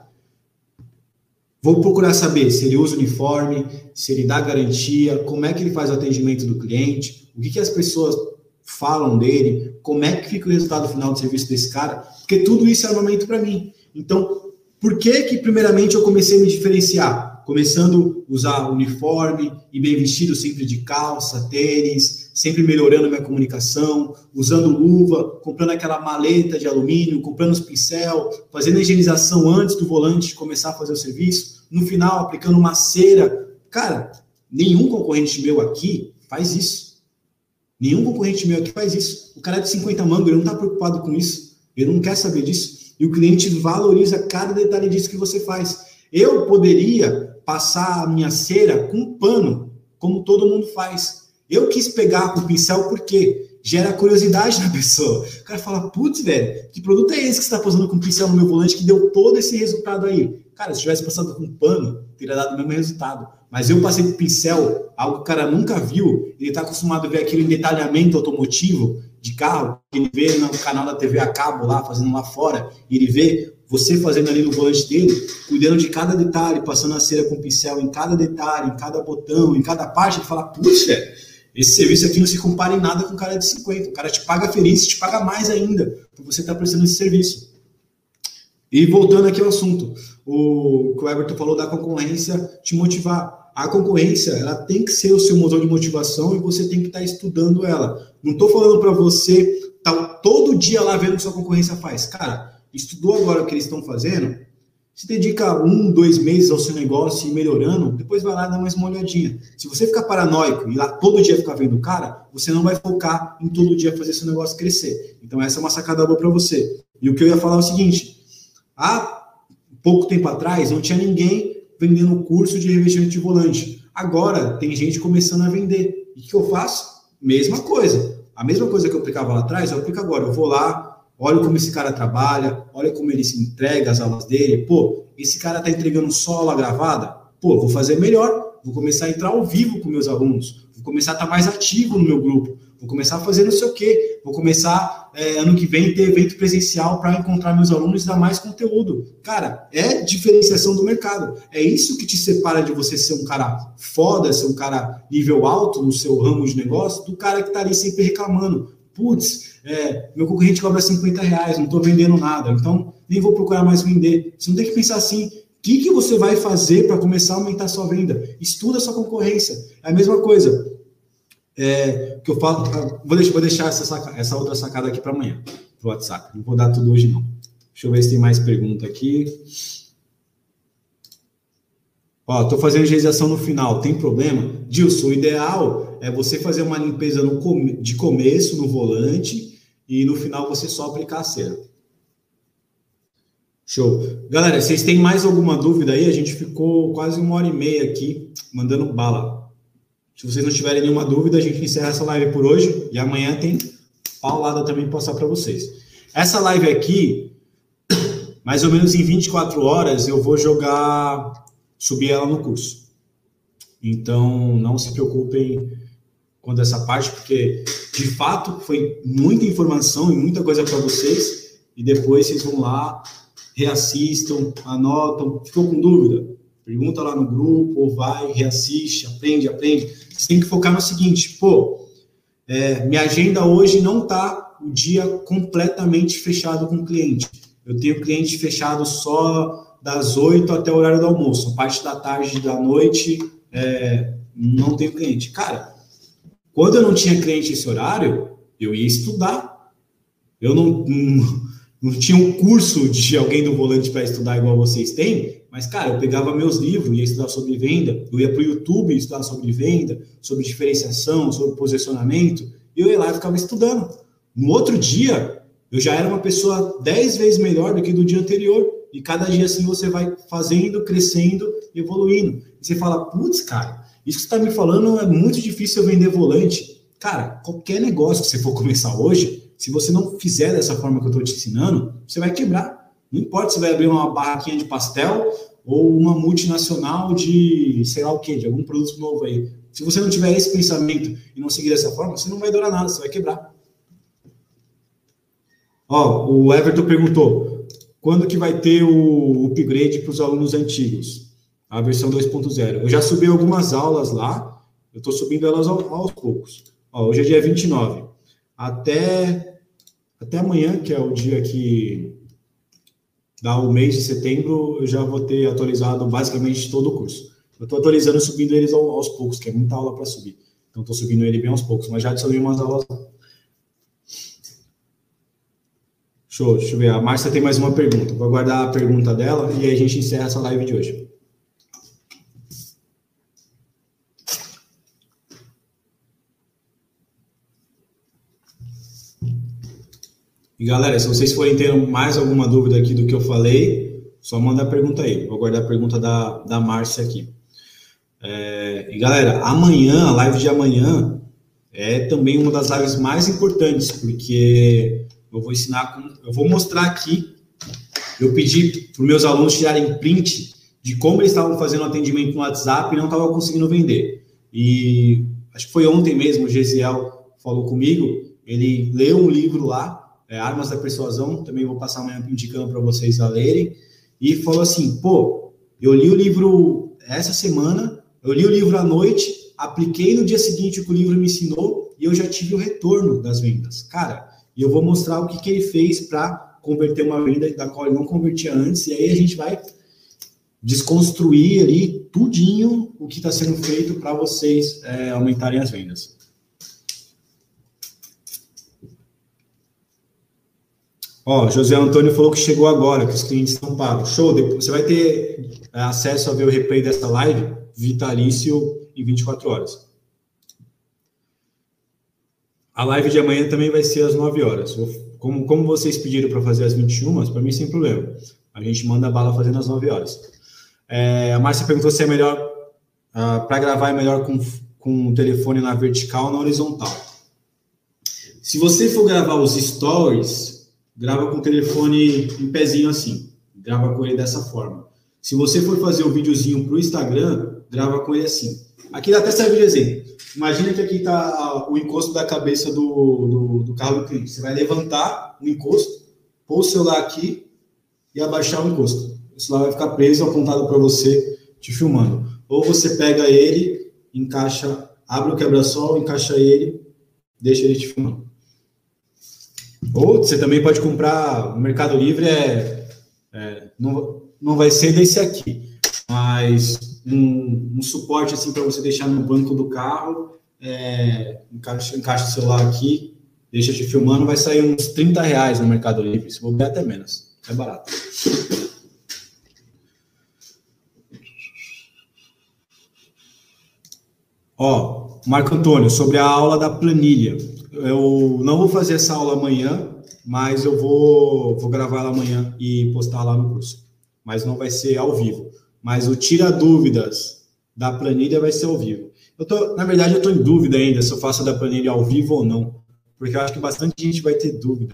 Vou procurar saber se ele usa uniforme, se ele dá garantia, como é que ele faz o atendimento do cliente, o que, que as pessoas falam dele, como é que fica o resultado final do serviço desse cara, porque tudo isso é armamento para mim. Então, por que que primeiramente eu comecei a me diferenciar? Começando a usar uniforme e bem vestido, sempre de calça, tênis, sempre melhorando minha comunicação, usando luva, comprando aquela maleta de alumínio, comprando os pincel, fazendo a higienização antes do volante começar a fazer o serviço, no final aplicando uma cera. Cara, nenhum concorrente meu aqui faz isso. Nenhum concorrente meu aqui faz isso. O cara é de 50 mangos, ele não está preocupado com isso. Ele não quer saber disso. E o cliente valoriza cada detalhe disso que você faz. Eu poderia passar a minha cera com pano, como todo mundo faz. Eu quis pegar o pincel porque gera curiosidade na pessoa. O cara fala, putz, velho, que produto é esse que você está passando com pincel no meu volante que deu todo esse resultado aí? Cara, se tivesse passado com pano, teria dado o mesmo resultado. Mas eu passei com pincel, algo que o cara nunca viu, ele está acostumado a ver aquilo em detalhamento automotivo de carro, ele vê no canal da TV a cabo lá, fazendo lá fora, e ele vê você fazendo ali no volante dele, cuidando de cada detalhe, passando a cera com pincel em cada detalhe, em cada botão, em cada parte, ele fala, puxa, esse serviço aqui não se compara em nada com o cara de 50. O cara te paga feliz, te paga mais ainda, por você estar tá prestando esse serviço. E voltando aqui ao assunto, o que o Everton falou da concorrência te motivar. A concorrência, ela tem que ser o seu motor de motivação e você tem que estar tá estudando ela. Não estou falando para você estar tá todo dia lá vendo o que sua concorrência faz. Cara, estudou agora o que eles estão fazendo, se dedica um, dois meses ao seu negócio e melhorando, depois vai lá dá mais uma olhadinha. Se você ficar paranoico e lá todo dia ficar vendo o cara, você não vai focar em todo dia fazer seu negócio crescer. Então essa é uma sacada boa para você. E o que eu ia falar é o seguinte: há pouco tempo atrás não tinha ninguém vendendo curso de revestimento de volante. Agora tem gente começando a vender. E o que eu faço? Mesma coisa. A mesma coisa que eu aplicava lá atrás, eu aplico agora. Eu vou lá, olha como esse cara trabalha, olha como ele se entrega às aulas dele. Pô, esse cara tá entregando só aula gravada? Pô, vou fazer melhor, vou começar a entrar ao vivo com meus alunos, vou começar a estar tá mais ativo no meu grupo, vou começar a fazer não sei o quê, vou começar é, ano que vem ter evento presencial para encontrar meus alunos e dar mais conteúdo. Cara, é diferenciação do mercado. É isso que te separa de você ser um cara foda, ser um cara nível alto no seu ramo de negócio, do cara que tá ali sempre reclamando putz, é, meu concorrente cobra 50 reais, não estou vendendo nada, então nem vou procurar mais vender. Você não tem que pensar assim, o que, que você vai fazer para começar a aumentar a sua venda? Estuda a sua concorrência. É a mesma coisa. É, que eu falo, vou deixar, vou deixar essa, saca, essa outra sacada aqui para amanhã, pro WhatsApp. Não vou dar tudo hoje, não. Deixa eu ver se tem mais pergunta aqui. Ó, tô fazendo higienização no final, tem problema? Dilson, o ideal é você fazer uma limpeza de começo no volante e no final você só aplicar a cera. Show. Galera, vocês têm mais alguma dúvida aí? A gente ficou quase uma hora e meia aqui mandando bala. Se vocês não tiverem nenhuma dúvida, a gente encerra essa live por hoje e amanhã tem paulada também passar para vocês. Essa live aqui, mais ou menos em 24 horas, eu vou jogar, subir ela no curso. Então, não se preocupem quanto essa parte, porque de fato foi muita informação e muita coisa para vocês, e depois vocês vão lá, reassistam, anotam. Ficou com dúvida? Pergunta lá no grupo, ou vai, reassiste, aprende, aprende. Você tem que focar no seguinte, pô, é, minha agenda hoje não está o dia completamente fechado com o cliente. Eu tenho cliente fechado só das 8 até o horário do almoço. A parte da tarde da noite é, não tenho cliente. Cara, quando eu não tinha cliente esse horário, eu ia estudar. Eu não, não, não tinha um curso de alguém do volante para estudar igual vocês têm, mas, cara, eu pegava meus livros, ia estudar sobre venda, eu ia para o YouTube estudar sobre venda, sobre diferenciação, sobre posicionamento, e eu ia lá e ficava estudando. No outro dia, eu já era uma pessoa dez vezes melhor do que do dia anterior, e cada dia assim você vai fazendo, crescendo, evoluindo. E você fala, putz, cara, isso que você está me falando é muito difícil vender volante. Cara, qualquer negócio que você for começar hoje, se você não fizer dessa forma que eu estou te ensinando, você vai quebrar. Não importa se vai abrir uma barraquinha de pastel ou uma multinacional de sei lá o que, de algum produto novo aí. Se você não tiver esse pensamento e não seguir dessa forma, você não vai durar nada, você vai quebrar. Ó, o Everton perguntou: quando que vai ter o upgrade para os alunos antigos? A versão 2.0. Eu já subi algumas aulas lá, eu estou subindo elas aos poucos. Ó, hoje é dia 29. Até, até amanhã, que é o dia que dá o mês de setembro, eu já vou ter atualizado basicamente todo o curso. Eu estou atualizando, subindo eles aos poucos, que é muita aula para subir. Então, estou subindo ele bem aos poucos, mas já adicionei umas aulas. Show, deixa eu ver. A Márcia tem mais uma pergunta. Vou aguardar a pergunta dela e aí a gente encerra essa live de hoje. E galera, se vocês forem ter mais alguma dúvida aqui do que eu falei, só manda a pergunta aí. Vou guardar a pergunta da, da Márcia aqui. É, e galera, amanhã, a live de amanhã, é também uma das lives mais importantes, porque eu vou ensinar, com, eu vou mostrar aqui. Eu pedi para os meus alunos tirarem print de como eles estavam fazendo atendimento no WhatsApp e não estavam conseguindo vender. E acho que foi ontem mesmo, o Gesiel falou comigo, ele leu um livro lá é, Armas da Persuasão, também vou passar amanhã indicando para vocês a lerem, e falou assim, pô, eu li o livro essa semana, eu li o livro à noite, apliquei no dia seguinte o que o livro me ensinou e eu já tive o retorno das vendas. Cara, e eu vou mostrar o que, que ele fez para converter uma venda da qual ele não convertia antes, e aí a gente vai desconstruir ali tudinho o que está sendo feito para vocês é, aumentarem as vendas. Ó, José Antônio falou que chegou agora, que os clientes estão pagos. Show, depois, você vai ter é, acesso a ver o replay dessa live vitalício em 24 horas. A live de amanhã também vai ser às 9 horas. Como, como vocês pediram para fazer às 21, para mim sem problema. A gente manda a bala fazendo às 9 horas. É, a Márcia perguntou se é melhor, uh, para gravar é melhor com, com o telefone na vertical ou na horizontal. Se você for gravar os stories, grava com o telefone em pezinho assim, grava com ele dessa forma. Se você for fazer um videozinho para o Instagram, grava com ele assim. Aqui até serve de exemplo. Imagina que aqui está o encosto da cabeça do, do, do, carro do cliente. Você vai levantar o encosto, pôr o celular aqui e abaixar o encosto. O celular vai ficar preso, apontado para você, te filmando. Ou você pega ele, encaixa, abre o quebra-sol, encaixa ele, deixa ele te filmando. Ou você também pode comprar, o Mercado Livre é, é não, não vai ser desse aqui, mas um, um suporte assim para você deixar no banco do carro, é, encaixa, encaixa o celular aqui, deixa te filmando, vai sair uns 30 reais no Mercado Livre, se vou até menos, é barato. Ó, Marco Antônio, sobre a aula da planilha eu não vou fazer essa aula amanhã, mas eu vou, vou gravar ela amanhã e postar lá no curso. Mas não vai ser ao vivo. Mas o tira dúvidas da planilha vai ser ao vivo. Eu tô, na verdade, eu estou em dúvida ainda se eu faço da planilha ao vivo ou não, porque eu acho que bastante gente vai ter dúvida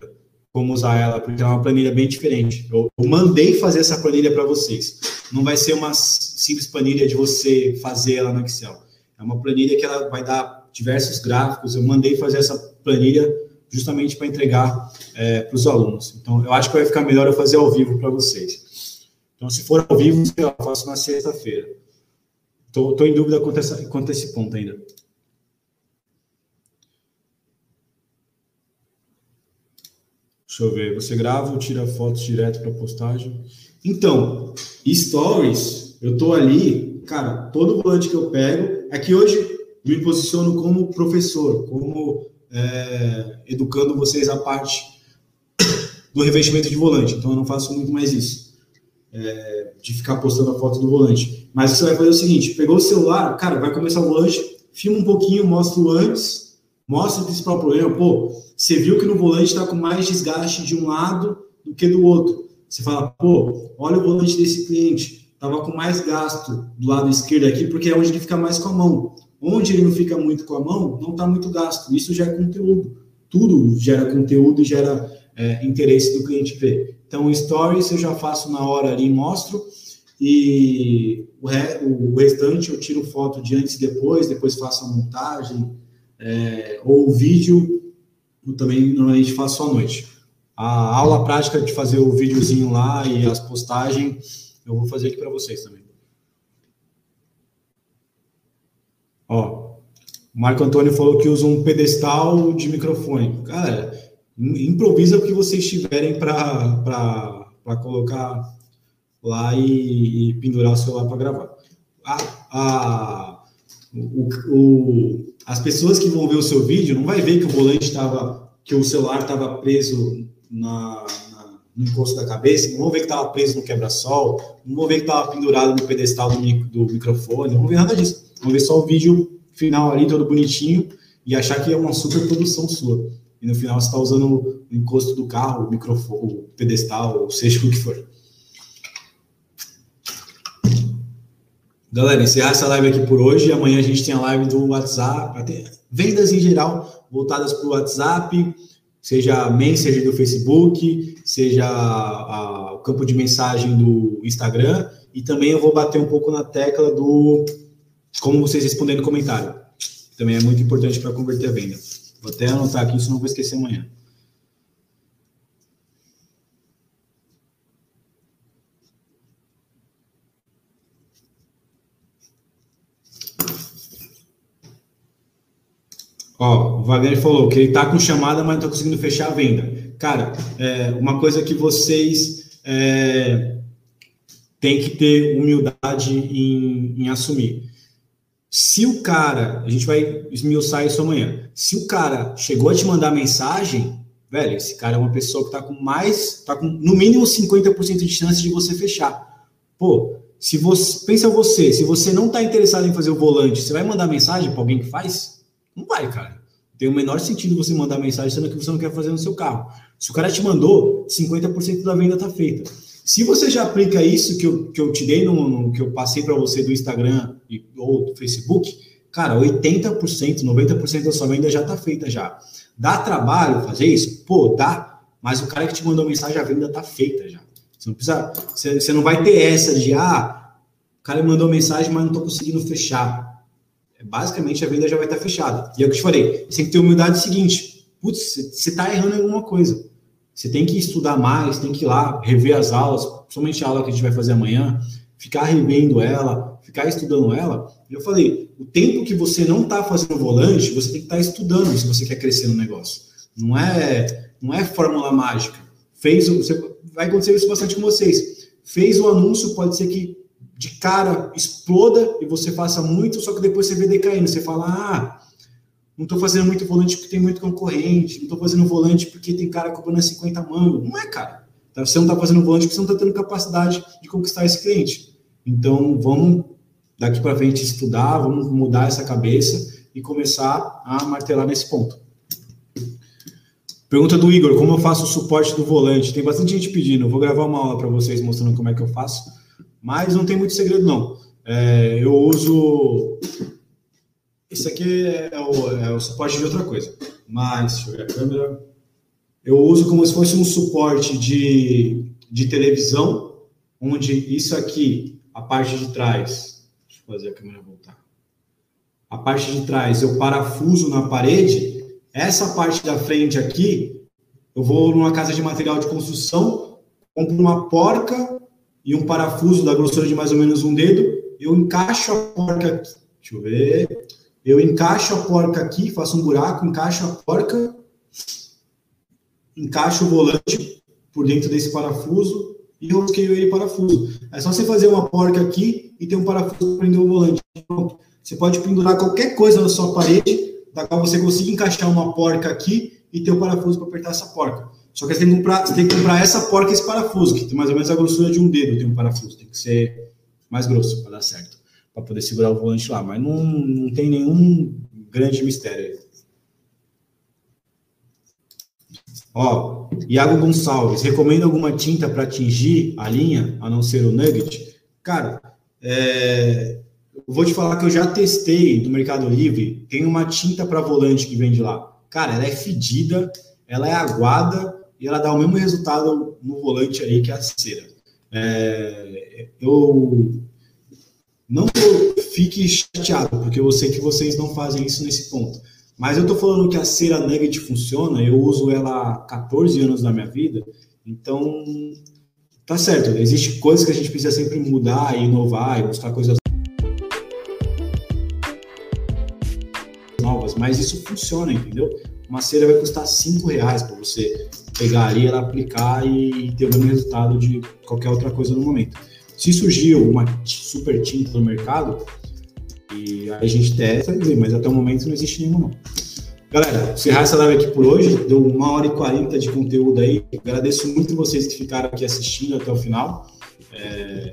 como usar ela, porque é uma planilha bem diferente. Eu, eu mandei fazer essa planilha para vocês. Não vai ser uma simples planilha de você fazer ela no Excel. É uma planilha que ela vai dar diversos gráficos. Eu mandei fazer essa planilha justamente para entregar é, para os alunos. Então, eu acho que vai ficar melhor eu fazer ao vivo para vocês. Então, se for ao vivo, eu faço na sexta-feira. Estou em dúvida quanto a, essa, quanto a esse ponto ainda. Deixa eu ver. Você grava ou tira fotos direto para postagem? Então, stories, eu tô ali, cara, todo volante que eu pego, é que hoje me posiciono como professor, como é, educando vocês a parte do revestimento de volante. Então, eu não faço muito mais isso, é, de ficar postando a foto do volante. Mas você vai fazer o seguinte: pegou o celular, cara, vai começar o volante, filma um pouquinho, mostra o antes, mostra o principal problema, pô você viu que no volante está com mais desgaste de um lado do que do outro. Você fala, pô, olha o volante desse cliente, estava com mais gasto do lado esquerdo aqui, porque é onde ele fica mais com a mão. Onde ele não fica muito com a mão, não está muito gasto. Isso é conteúdo. Tudo gera conteúdo e gera é, interesse do cliente ver. Então, stories eu já faço na hora ali, mostro, e o, re, o restante eu tiro foto de antes e depois, depois faço a montagem, é, ou o vídeo eu também normalmente faço à noite. A aula prática de fazer o videozinho lá e as postagens, eu vou fazer aqui para vocês também. Ó, o Marco Antônio falou que usa um pedestal de microfone. Cara, improvisa o que vocês tiverem para colocar lá e, e, pendurar o celular para gravar. A, a, o, o, as pessoas que vão ver o seu vídeo não vai ver que o volante estava, que o celular estava preso na, na, no encosto da cabeça, não vão ver que estava preso no quebra-sol, não vão ver que estava pendurado no pedestal do, do microfone, não vão ver nada disso. Vão ver só o vídeo final ali, todo bonitinho, e achar que é uma super produção sua. E no final você está usando o encosto do carro, o microfone, o pedestal, ou seja o que for. Galera, encerrar essa live aqui por hoje. Amanhã a gente tem a live do WhatsApp, vendas em geral voltadas para o WhatsApp, seja mail, seja do Facebook, seja a, o campo de mensagem do Instagram. E também eu vou bater um pouco na tecla do como vocês respondem no comentário. Também é muito importante para converter a venda. Vou até anotar aqui, senão não vou esquecer amanhã. Ó, o Wagner falou que ele tá com chamada, mas não tá conseguindo fechar a venda. Cara, é, uma coisa que vocês é, têm que ter humildade em, em assumir. Se o cara, a gente vai esmiuçar isso amanhã. Se o cara chegou a te mandar mensagem, velho, esse cara é uma pessoa que tá com mais, tá com no mínimo 50% de chance de você fechar. Pô, se você, pensa você, se você não tá interessado em fazer o volante, você vai mandar mensagem para alguém que faz? Não vai, cara. Tem o menor sentido você mandar mensagem sendo que você não quer fazer no seu carro. Se o cara te mandou, 50% da venda está feita. Se você já aplica isso que eu, que eu te dei, no, no que eu passei para você do Instagram e, ou do Facebook, cara, 80%, 90% da sua venda já está feita já. Dá trabalho fazer isso? Pô, dá. Mas o cara que te mandou mensagem, a venda está feita já. Você não precisa, você, você não vai ter essa de, ah, o cara me mandou mensagem, mas não estou conseguindo fechar basicamente a venda já vai estar fechada. E é o que eu te falei, você tem que ter humildade seguinte, putz, você está errando em alguma coisa. Você tem que estudar mais, tem que ir lá, rever as aulas, principalmente a aula que a gente vai fazer amanhã, ficar revendo ela, ficar estudando ela. Eu falei, o tempo que você não está fazendo volante, você tem que estar tá estudando se você quer crescer no negócio. Não é, não é fórmula mágica. Fez, você, vai acontecer isso bastante com vocês. Fez o anúncio, pode ser que de cara exploda e você faça muito, só que depois você vê decaindo. Você fala, ah, não estou fazendo muito volante porque tem muito concorrente, não estou fazendo volante porque tem cara cobrando 50 mangos. Não é, cara. Tá, você não está fazendo volante porque você não está tendo capacidade de conquistar esse cliente. Então, vamos daqui para frente estudar, vamos mudar essa cabeça e começar a martelar nesse ponto. Pergunta do Igor, como eu faço o suporte do volante? Tem bastante gente pedindo, eu vou gravar uma aula para vocês mostrando como é que eu faço. Mas não tem muito segredo, não. É, eu uso. Esse aqui é o, é o, suporte de outra coisa. mais, deixa eu ver a câmera. Eu uso como se fosse um suporte de, de televisão, onde isso aqui, a parte de trás, deixa eu fazer a câmera voltar. A parte de trás eu parafuso na parede, essa parte da frente aqui, eu vou numa casa de material de construção, compro uma porca e um parafuso da grossura de mais ou menos um dedo, eu encaixo a porca aqui. Deixa eu ver. Eu encaixo a porca aqui, faço um buraco, encaixo a porca, encaixo o volante por dentro desse parafuso e rosqueio ele parafuso. É só você fazer uma porca aqui e ter um parafuso para prender o volante. Pronto. Você pode pendurar qualquer coisa na sua parede, da qual você consiga encaixar uma porca aqui e ter o um parafuso para apertar essa porca. Só que você tem que comprar, você tem que comprar essa porca e esse parafuso, que tem mais ou menos a grossura de um dedo, tem um parafuso, tem que ser mais grosso para dar certo, para poder segurar o volante lá. Mas não, não tem nenhum grande mistério. Ó, Iago Gonçalves, recomenda alguma tinta para atingir a linha, a não ser o Nugget? Cara, é, eu vou te falar que eu já testei no Mercado Livre, tem uma tinta para volante que vende lá. Cara, ela é fedida, ela é aguada, e ela dá o mesmo resultado no volante aí que a cera. É, eu não fique chateado, porque eu sei que vocês não fazem isso nesse ponto. Mas eu estou falando que a cera Nugget funciona, eu uso ela há 14 anos da minha vida, então tá certo, existe coisas que a gente precisa sempre mudar e inovar e buscar coisas novas, mas isso funciona, entendeu? Uma cera vai custar 5 reais para você pegar ali, ela aplicar e ter o mesmo resultado de qualquer outra coisa no momento. Se surgiu uma super tinta no mercado, e a gente testa, mas até o momento não existe nenhuma não. Galera, encerrar essa live aqui por hoje, deu uma hora e quarenta de conteúdo aí. Agradeço muito vocês que ficaram aqui assistindo até o final. É...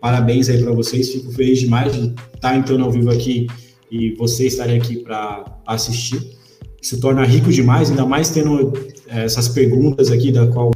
Parabéns aí para vocês, fico feliz demais de estar entrando ao vivo aqui e vocês estarem aqui para assistir. Se torna rico demais, ainda mais tendo essas perguntas aqui, da qual